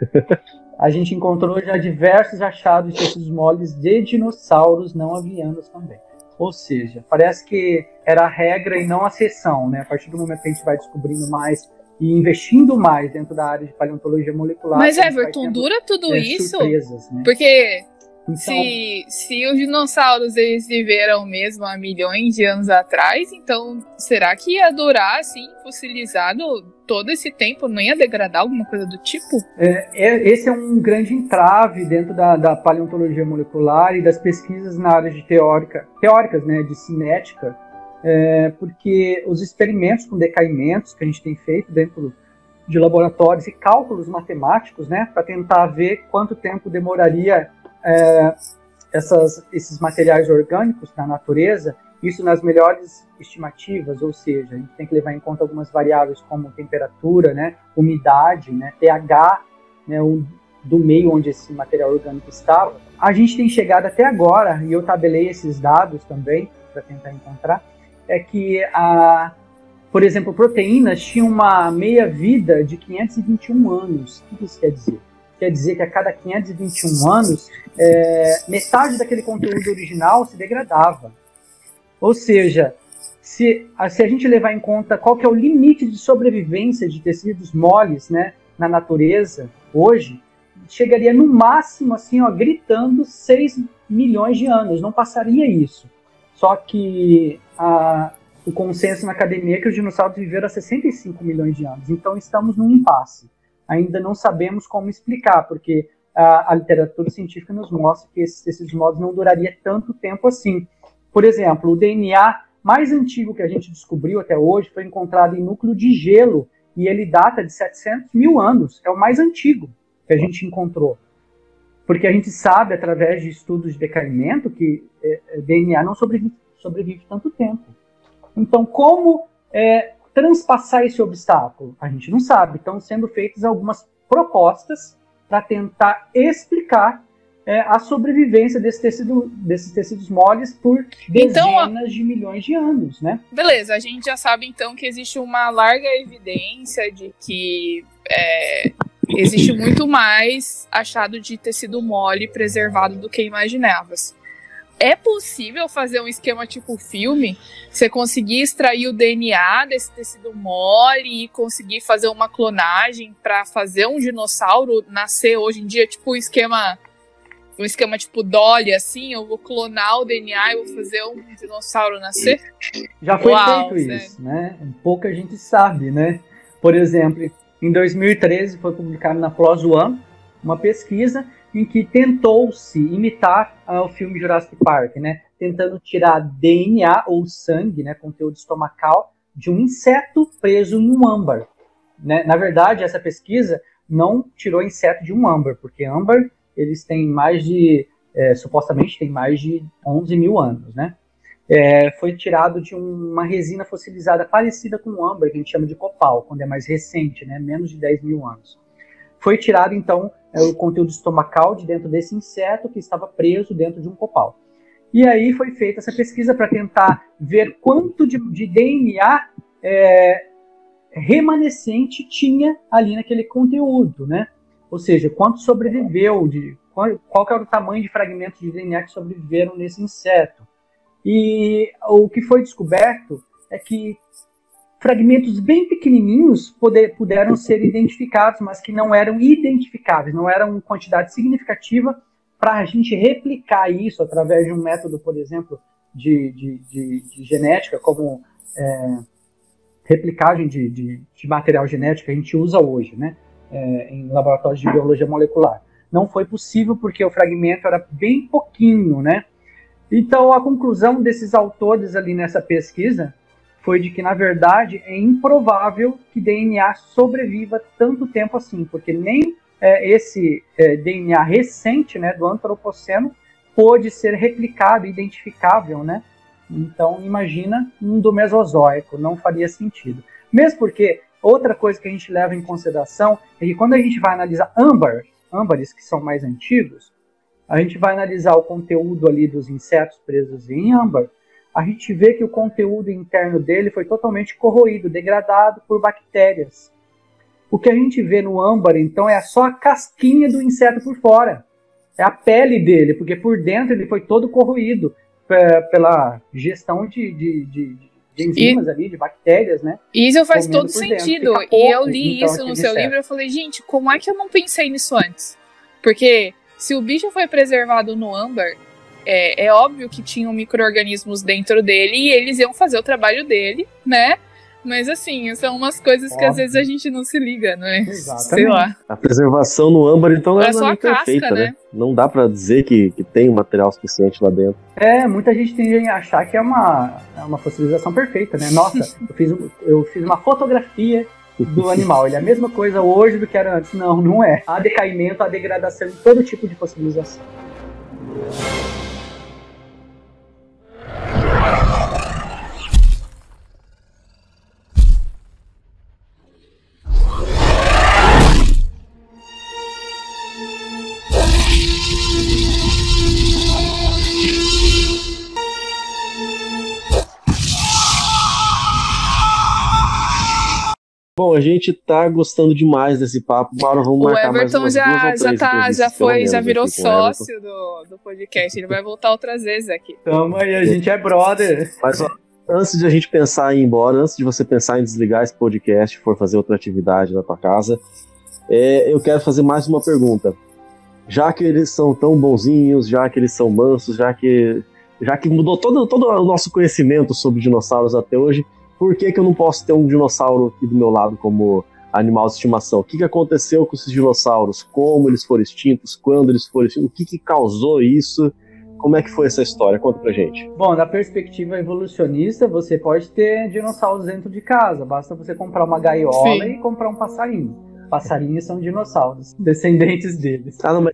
a gente encontrou já diversos achados de tecidos moles de dinossauros não avianos também. Ou seja, parece que era a regra e não a exceção, né? A partir do momento que a gente vai descobrindo mais e investindo mais dentro da área de paleontologia molecular. Mas Everton, dura tudo é, isso? Né? Porque então, se, se os dinossauros eles viveram mesmo há milhões de anos atrás, então será que ia durar assim, fossilizado todo esse tempo? Não ia degradar alguma coisa do tipo? É, é, esse é um grande entrave dentro da, da, paleontologia molecular e das pesquisas na área de teórica, teóricas, né, de cinética, é, porque os experimentos com decaimentos que a gente tem feito dentro de laboratórios e cálculos matemáticos, né, para tentar ver quanto tempo demoraria é, essas, esses materiais orgânicos da natureza, isso nas melhores estimativas, ou seja, a gente tem que levar em conta algumas variáveis como temperatura, né, umidade, né, pH, né, o, do meio onde esse material orgânico estava. A gente tem chegado até agora, e eu tabelei esses dados também para tentar encontrar, é que a, por exemplo, proteínas tinham uma meia vida de 521 anos. O que isso quer dizer? Quer dizer que a cada 521 anos, é, metade daquele conteúdo original se degradava. Ou seja, se a, se a gente levar em conta qual que é o limite de sobrevivência de tecidos moles né, na natureza hoje, chegaria no máximo, assim, ó, gritando 6 milhões de anos, não passaria isso. Só que a, o consenso na academia é que os dinossauros viveram há 65 milhões de anos, então estamos num impasse ainda não sabemos como explicar, porque a, a literatura científica nos mostra que esses, esses modos não duraria tanto tempo assim. Por exemplo, o DNA mais antigo que a gente descobriu até hoje foi encontrado em núcleo de gelo e ele data de 700 mil anos. É o mais antigo que a gente encontrou. Porque a gente sabe, através de estudos de decaimento, que é, é DNA não sobrevive, sobrevive tanto tempo. Então, como é, transpassar esse obstáculo? A gente não sabe. Estão sendo feitas algumas propostas para tentar explicar é, a sobrevivência desse tecido, desses tecidos moles por então, dezenas então, de milhões de anos, né? Beleza, a gente já sabe então que existe uma larga evidência de que é, existe muito mais achado de tecido mole preservado do que imaginavas. É possível fazer um esquema tipo filme? Você conseguir extrair o DNA desse tecido mole e conseguir fazer uma clonagem para fazer um dinossauro nascer hoje em dia, tipo um esquema um esquema tipo Dolly, assim, eu vou clonar o DNA e vou fazer um dinossauro nascer? Já foi Uau, feito sério. isso, né? Pouca gente sabe, né? Por exemplo, em 2013 foi publicado na PLOS ONE uma pesquisa em que tentou-se imitar uh, o filme Jurassic Park, né? Tentando tirar DNA ou sangue, né, conteúdo estomacal, de um inseto preso em um âmbar. Né? Na verdade, essa pesquisa não tirou inseto de um âmbar, porque âmbar eles têm mais de, é, supostamente tem mais de 11 mil anos, né? É, foi tirado de uma resina fossilizada parecida com o âmbar, que a gente chama de copal, quando é mais recente, né? Menos de 10 mil anos. Foi tirado, então, é, o conteúdo estomacal de dentro desse inseto que estava preso dentro de um copal. E aí foi feita essa pesquisa para tentar ver quanto de, de DNA é, remanescente tinha ali naquele conteúdo, né? Ou seja, quanto sobreviveu, de, qual, qual era o tamanho de fragmentos de DNA que sobreviveram nesse inseto. E o que foi descoberto é que fragmentos bem pequenininhos poder, puderam ser identificados, mas que não eram identificáveis, não eram quantidade significativa para a gente replicar isso através de um método, por exemplo, de, de, de, de genética, como é, replicagem de, material genético que a gente usa hoje, né? é, em laboratórios de biologia molecular. Não foi possível porque o fragmento era bem pouquinho, né? Então, a conclusão desses autores ali nessa pesquisa foi de que, na verdade, é improvável que DNA sobreviva tanto tempo assim, porque nem é, esse é, DNA recente, né, do antropoceno, pôde ser replicado, identificável, né? Então, imagina um do Mesozoico, não faria sentido. Mesmo porque Outra coisa que a gente leva em consideração é que quando a gente vai analisar âmbar, âmbares que são mais antigos, a gente vai analisar o conteúdo ali dos insetos presos em âmbar, a gente vê que o conteúdo interno dele foi totalmente corroído, degradado por bactérias. O que a gente vê no âmbar, então, é só a casquinha do inseto por fora. É a pele dele, porque por dentro ele foi todo corroído é, pela gestão de, de, de, de enzimas e, ali, de bactérias, né? Isso faz todo sentido. Pouco, e eu li então, isso no seu livro e falei, gente, como é que eu não pensei nisso antes? Porque se o bicho foi preservado no âmbar, é, é óbvio que tinham micro-organismos dentro dele e eles iam fazer o trabalho dele, né? Mas assim, são umas coisas Óbvio. que às vezes a gente não se liga, não é? Exatamente. Sei lá. A preservação no âmbar, então, é, só a perfeita, casca, né? né? Não dá para dizer que, que tem material suficiente lá dentro. É, muita gente tende a achar que é uma, é uma fossilização perfeita, né? Nossa, eu fiz, eu fiz uma fotografia do animal. Ele é a mesma coisa hoje do que era antes. Não, não é. Há decaimento, há degradação em todo tipo de fossilização. Thank you. Bom, a gente tá gostando demais desse papo. Bora, vamos o marcar Everton mais já, já, tá, já foi, já virou sócio do, do podcast. Ele vai voltar outras vezes aqui. Tamo aí, a gente é brother. Mas ó, antes de a gente pensar em ir embora, antes de você pensar em desligar esse podcast e for fazer outra atividade na tua casa, é, eu quero fazer mais uma pergunta. Já que eles são tão bonzinhos, já que eles são mansos, já que já que mudou todo, todo o nosso conhecimento sobre dinossauros até hoje, por que, que eu não posso ter um dinossauro aqui do meu lado como animal de estimação? O que, que aconteceu com esses dinossauros? Como eles foram extintos? Quando eles foram extintos? O que, que causou isso? Como é que foi essa história? Conta pra gente. Bom, da perspectiva evolucionista, você pode ter dinossauros dentro de casa. Basta você comprar uma gaiola Sim. e comprar um passarinho. Passarinhos são dinossauros, descendentes deles. Ah, não, mas.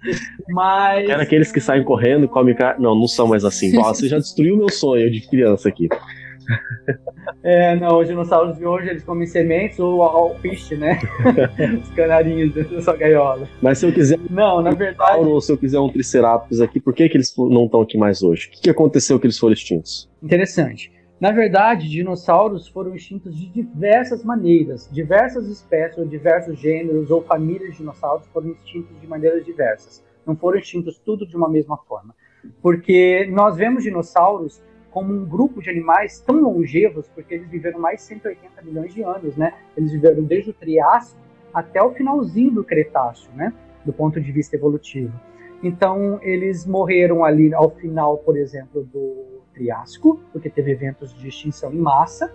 mas... Era aqueles que saem correndo, comem carne. Não, não são mais assim. Você já destruiu meu sonho de criança aqui. É, não, os dinossauros de hoje eles comem sementes ou alpiste, né? os canarinhos dentro da sua gaiola. Mas se eu quiser. Não, na verdade. Ou se eu quiser um Triceratops aqui, por que, que eles não estão aqui mais hoje? O que, que aconteceu que eles foram extintos? Interessante. Na verdade, dinossauros foram extintos de diversas maneiras. Diversas espécies, ou diversos gêneros ou famílias de dinossauros foram extintos de maneiras diversas. Não foram extintos tudo de uma mesma forma. porque nós vemos dinossauros como um grupo de animais tão longevos, porque eles viveram mais de 180 milhões de anos, né? Eles viveram desde o Triássico até o finalzinho do Cretáceo, né? Do ponto de vista evolutivo. Então, eles morreram ali ao final, por exemplo, do Triássico, porque teve eventos de extinção em massa.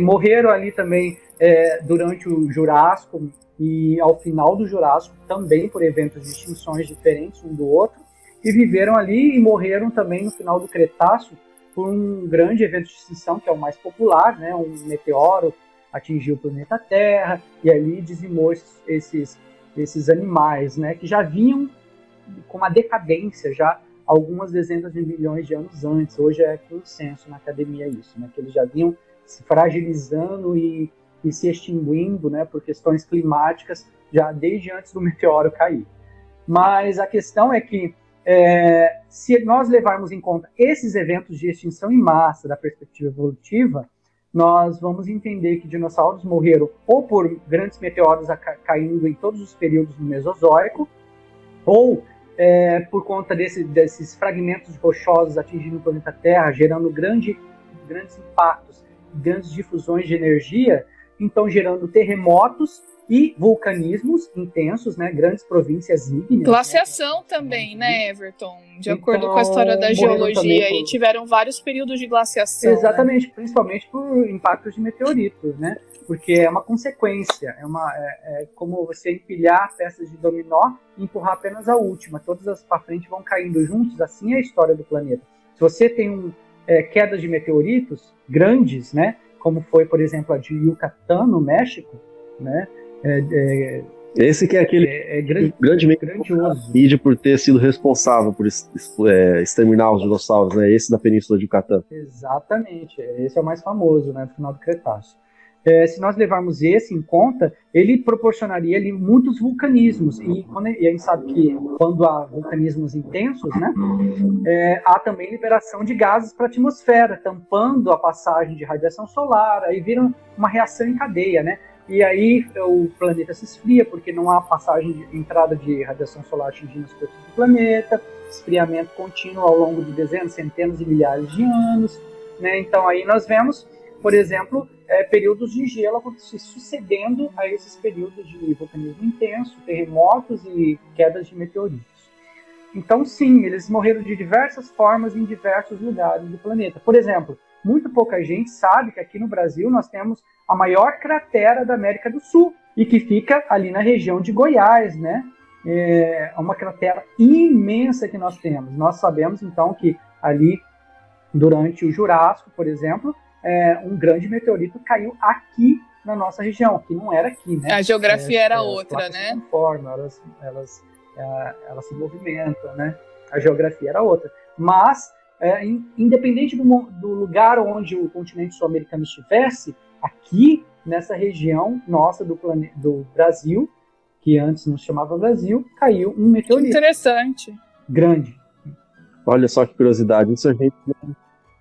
Morreram ali também é, durante o Jurássico e ao final do Jurássico também por eventos de extinções diferentes um do outro. E viveram ali e morreram também no final do Cretáceo por um grande evento de extinção, que é o mais popular, né? um meteoro atingiu o planeta Terra e ali dizimou esses, esses, animais, né? que já vinham com uma decadência já algumas dezenas de milhões de anos antes. Hoje é consenso na academia isso, né? que eles já vinham se fragilizando e, e se extinguindo né? por questões climáticas já desde antes do meteoro cair. Mas a questão é que é, se nós levarmos em conta esses eventos de extinção em massa da perspectiva evolutiva, nós vamos entender que dinossauros morreram ou por grandes meteoros caindo em todos os períodos do Mesozoico, ou é, por conta desse, desses fragmentos rochosos atingindo o planeta Terra, gerando grande, grandes impactos, grandes difusões de energia, então gerando terremotos e vulcanismos intensos, né, grandes províncias ígneas. Glaciação né? também, né, Everton? De então, acordo com a história da geologia, por... tiveram vários períodos de glaciação. Né? Exatamente, né? principalmente por impactos de meteoritos, né? Porque é uma consequência, é, uma, é, é como você empilhar peças de dominó e empurrar apenas a última. Todas as para frente vão caindo juntos, assim é a história do planeta. Se você tem um, é, quedas de meteoritos grandes, né? Como foi, por exemplo, a de Yucatán, no México, né? É, é, esse que é aquele é, é grande, grandemente grandioso vídeo por ter sido responsável por é, exterminar os dinossauros, né? Esse da Península de Yucatán. Exatamente, esse é o mais famoso, né? No final do Cretáceo. É, se nós levarmos esse em conta, ele proporcionaria ali muitos vulcanismos. E, quando, e a gente sabe que quando há vulcanismos intensos, né, é, há também liberação de gases para a atmosfera, tampando a passagem de radiação solar, aí vira uma reação em cadeia, né? E aí o planeta se esfria, porque não há passagem de entrada de radiação solar atingindo as superfície do planeta, esfriamento contínuo ao longo de dezenas, centenas e milhares de anos. Né? Então aí nós vemos, por exemplo, é, períodos de gelo se sucedendo a esses períodos de vulcanismo intenso, terremotos e quedas de meteoritos. Então, sim, eles morreram de diversas formas em diversos lugares do planeta. Por exemplo, muito pouca gente sabe que aqui no Brasil nós temos a maior cratera da América do Sul e que fica ali na região de Goiás, né? É uma cratera imensa que nós temos. Nós sabemos então que ali durante o Jurássico, por exemplo, é, um grande meteorito caiu aqui na nossa região, que não era aqui, né? A geografia é, era outra, né? Se conformam, elas, elas, é, elas se movimentam, né? A geografia era outra. Mas é, independente do, do, lugar onde o continente sul-americano estivesse, aqui nessa região nossa do, plane, do Brasil, que antes não se chamava Brasil, caiu um meteorito. Interessante. Grande. Olha só que curiosidade, isso a gente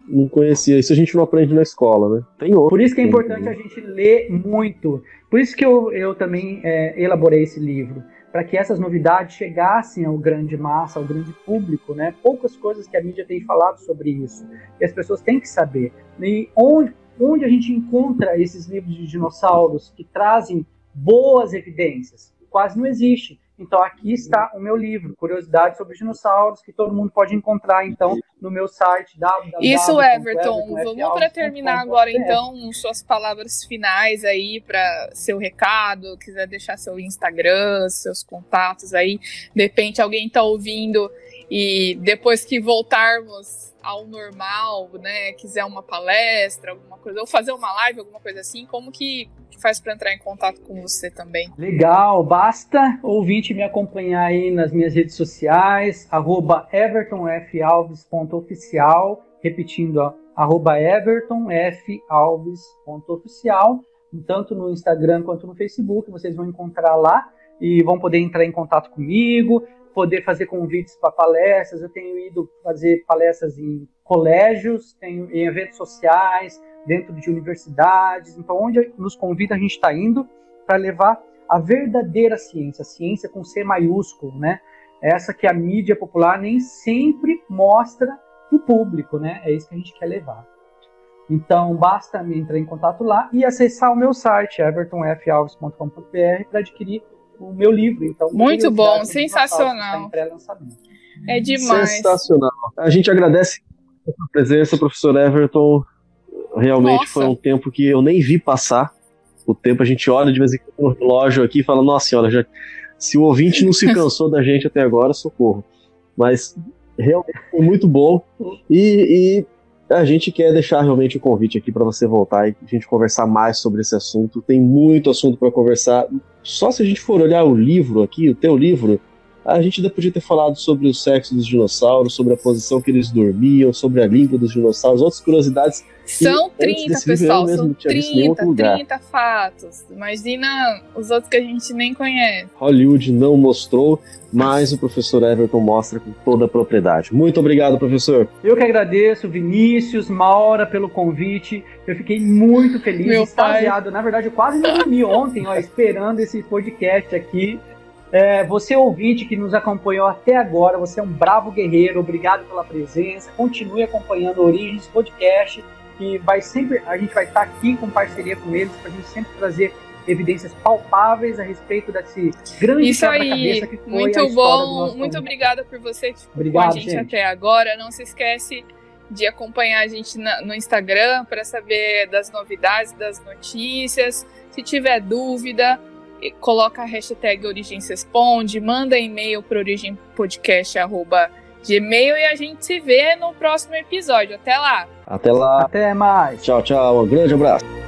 não conhecia, isso a gente não aprende na escola, né? Tem outro. Por isso que é importante a gente ler muito. Por isso que eu, eu também é, elaborei esse livro para que essas novidades chegassem ao grande massa, ao grande público, né? Poucas coisas que a mídia tem falado sobre isso. E as pessoas têm que saber. E onde, onde a gente encontra esses livros de dinossauros que trazem boas evidências? Quase não existe. Então aqui está o meu livro, Curiosidades sobre Dinossauros, que todo mundo pode encontrar então no meu site www. Isso, Everton. Vamos para terminar agora então suas palavras finais aí para seu recado, quiser deixar seu Instagram, seus contatos aí. De repente alguém está ouvindo e depois que voltarmos ao normal, né, quiser uma palestra, alguma coisa, ou fazer uma live, alguma coisa assim, como que, faz para entrar em contato com você também? Legal, basta ouvinte me acompanhar aí nas minhas redes sociais, arroba evertonfalves.oficial, repetindo, arroba evertonfalves.oficial, tanto no Instagram quanto no Facebook, vocês vão encontrar lá e vão poder entrar em contato comigo, poder fazer convites para palestras. Eu tenho ido fazer palestras em colégios, tenho em eventos sociais, dentro de universidades. Então, onde nos convida, a gente está indo para levar a verdadeira ciência, a ciência com C maiúsculo, né? essa que a mídia popular nem sempre mostra o público, né? É isso que a gente quer levar. Então, basta me entrar em contato lá e acessar o meu site, evertonfalves.com.br, para adquirir o meu livro. Então, Muito bom, sensacional. É demais. Sensacional. A gente agradece a presença, professor Everton. Realmente Nossa. foi um tempo que eu nem vi passar. O tempo a gente olha de vez em quando no relógio aqui e fala: Nossa senhora, já... se o ouvinte não se cansou da gente até agora, socorro. Mas realmente foi muito bom. E, e a gente quer deixar realmente o convite aqui para você voltar e a gente conversar mais sobre esse assunto. Tem muito assunto para conversar. Só se a gente for olhar o livro aqui, o teu livro, a gente ainda podia ter falado sobre o sexo dos dinossauros, sobre a posição que eles dormiam, sobre a língua dos dinossauros, outras curiosidades. São 30, pessoal, são 30, 30 fatos. Imagina os outros que a gente nem conhece. Hollywood não mostrou, mas o professor Everton mostra com toda a propriedade. Muito obrigado, professor. Eu que agradeço, Vinícius, Maura, pelo convite. Eu fiquei muito feliz, Meu extasiado. Pai. Na verdade, eu quase não dormi ontem, ó, esperando esse podcast aqui. É, você ouvinte que nos acompanhou até agora, você é um bravo guerreiro, obrigado pela presença. Continue acompanhando Origens Podcast, que vai sempre, a gente vai estar aqui com parceria com eles para a gente sempre trazer evidências palpáveis a respeito desse grande Isso aí, que foi muito bom, muito obrigada por você Obrigado, com a gente, gente, até agora. Não se esquece de acompanhar a gente na, no Instagram para saber das novidades, das notícias. Se tiver dúvida, coloca a hashtag Origem Responde, manda e-mail para origimpodcast.gmail e a gente se vê no próximo episódio. Até lá! Até lá! Até mais! Tchau, tchau! Um grande abraço!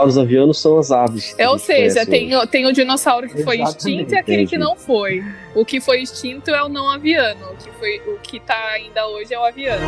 Dinossauros avianos são as aves. É, ou seja, tem, tem o dinossauro que foi extinto e aquele que não foi. O que foi extinto é o não aviano. O que, foi, o que tá ainda hoje é o aviano.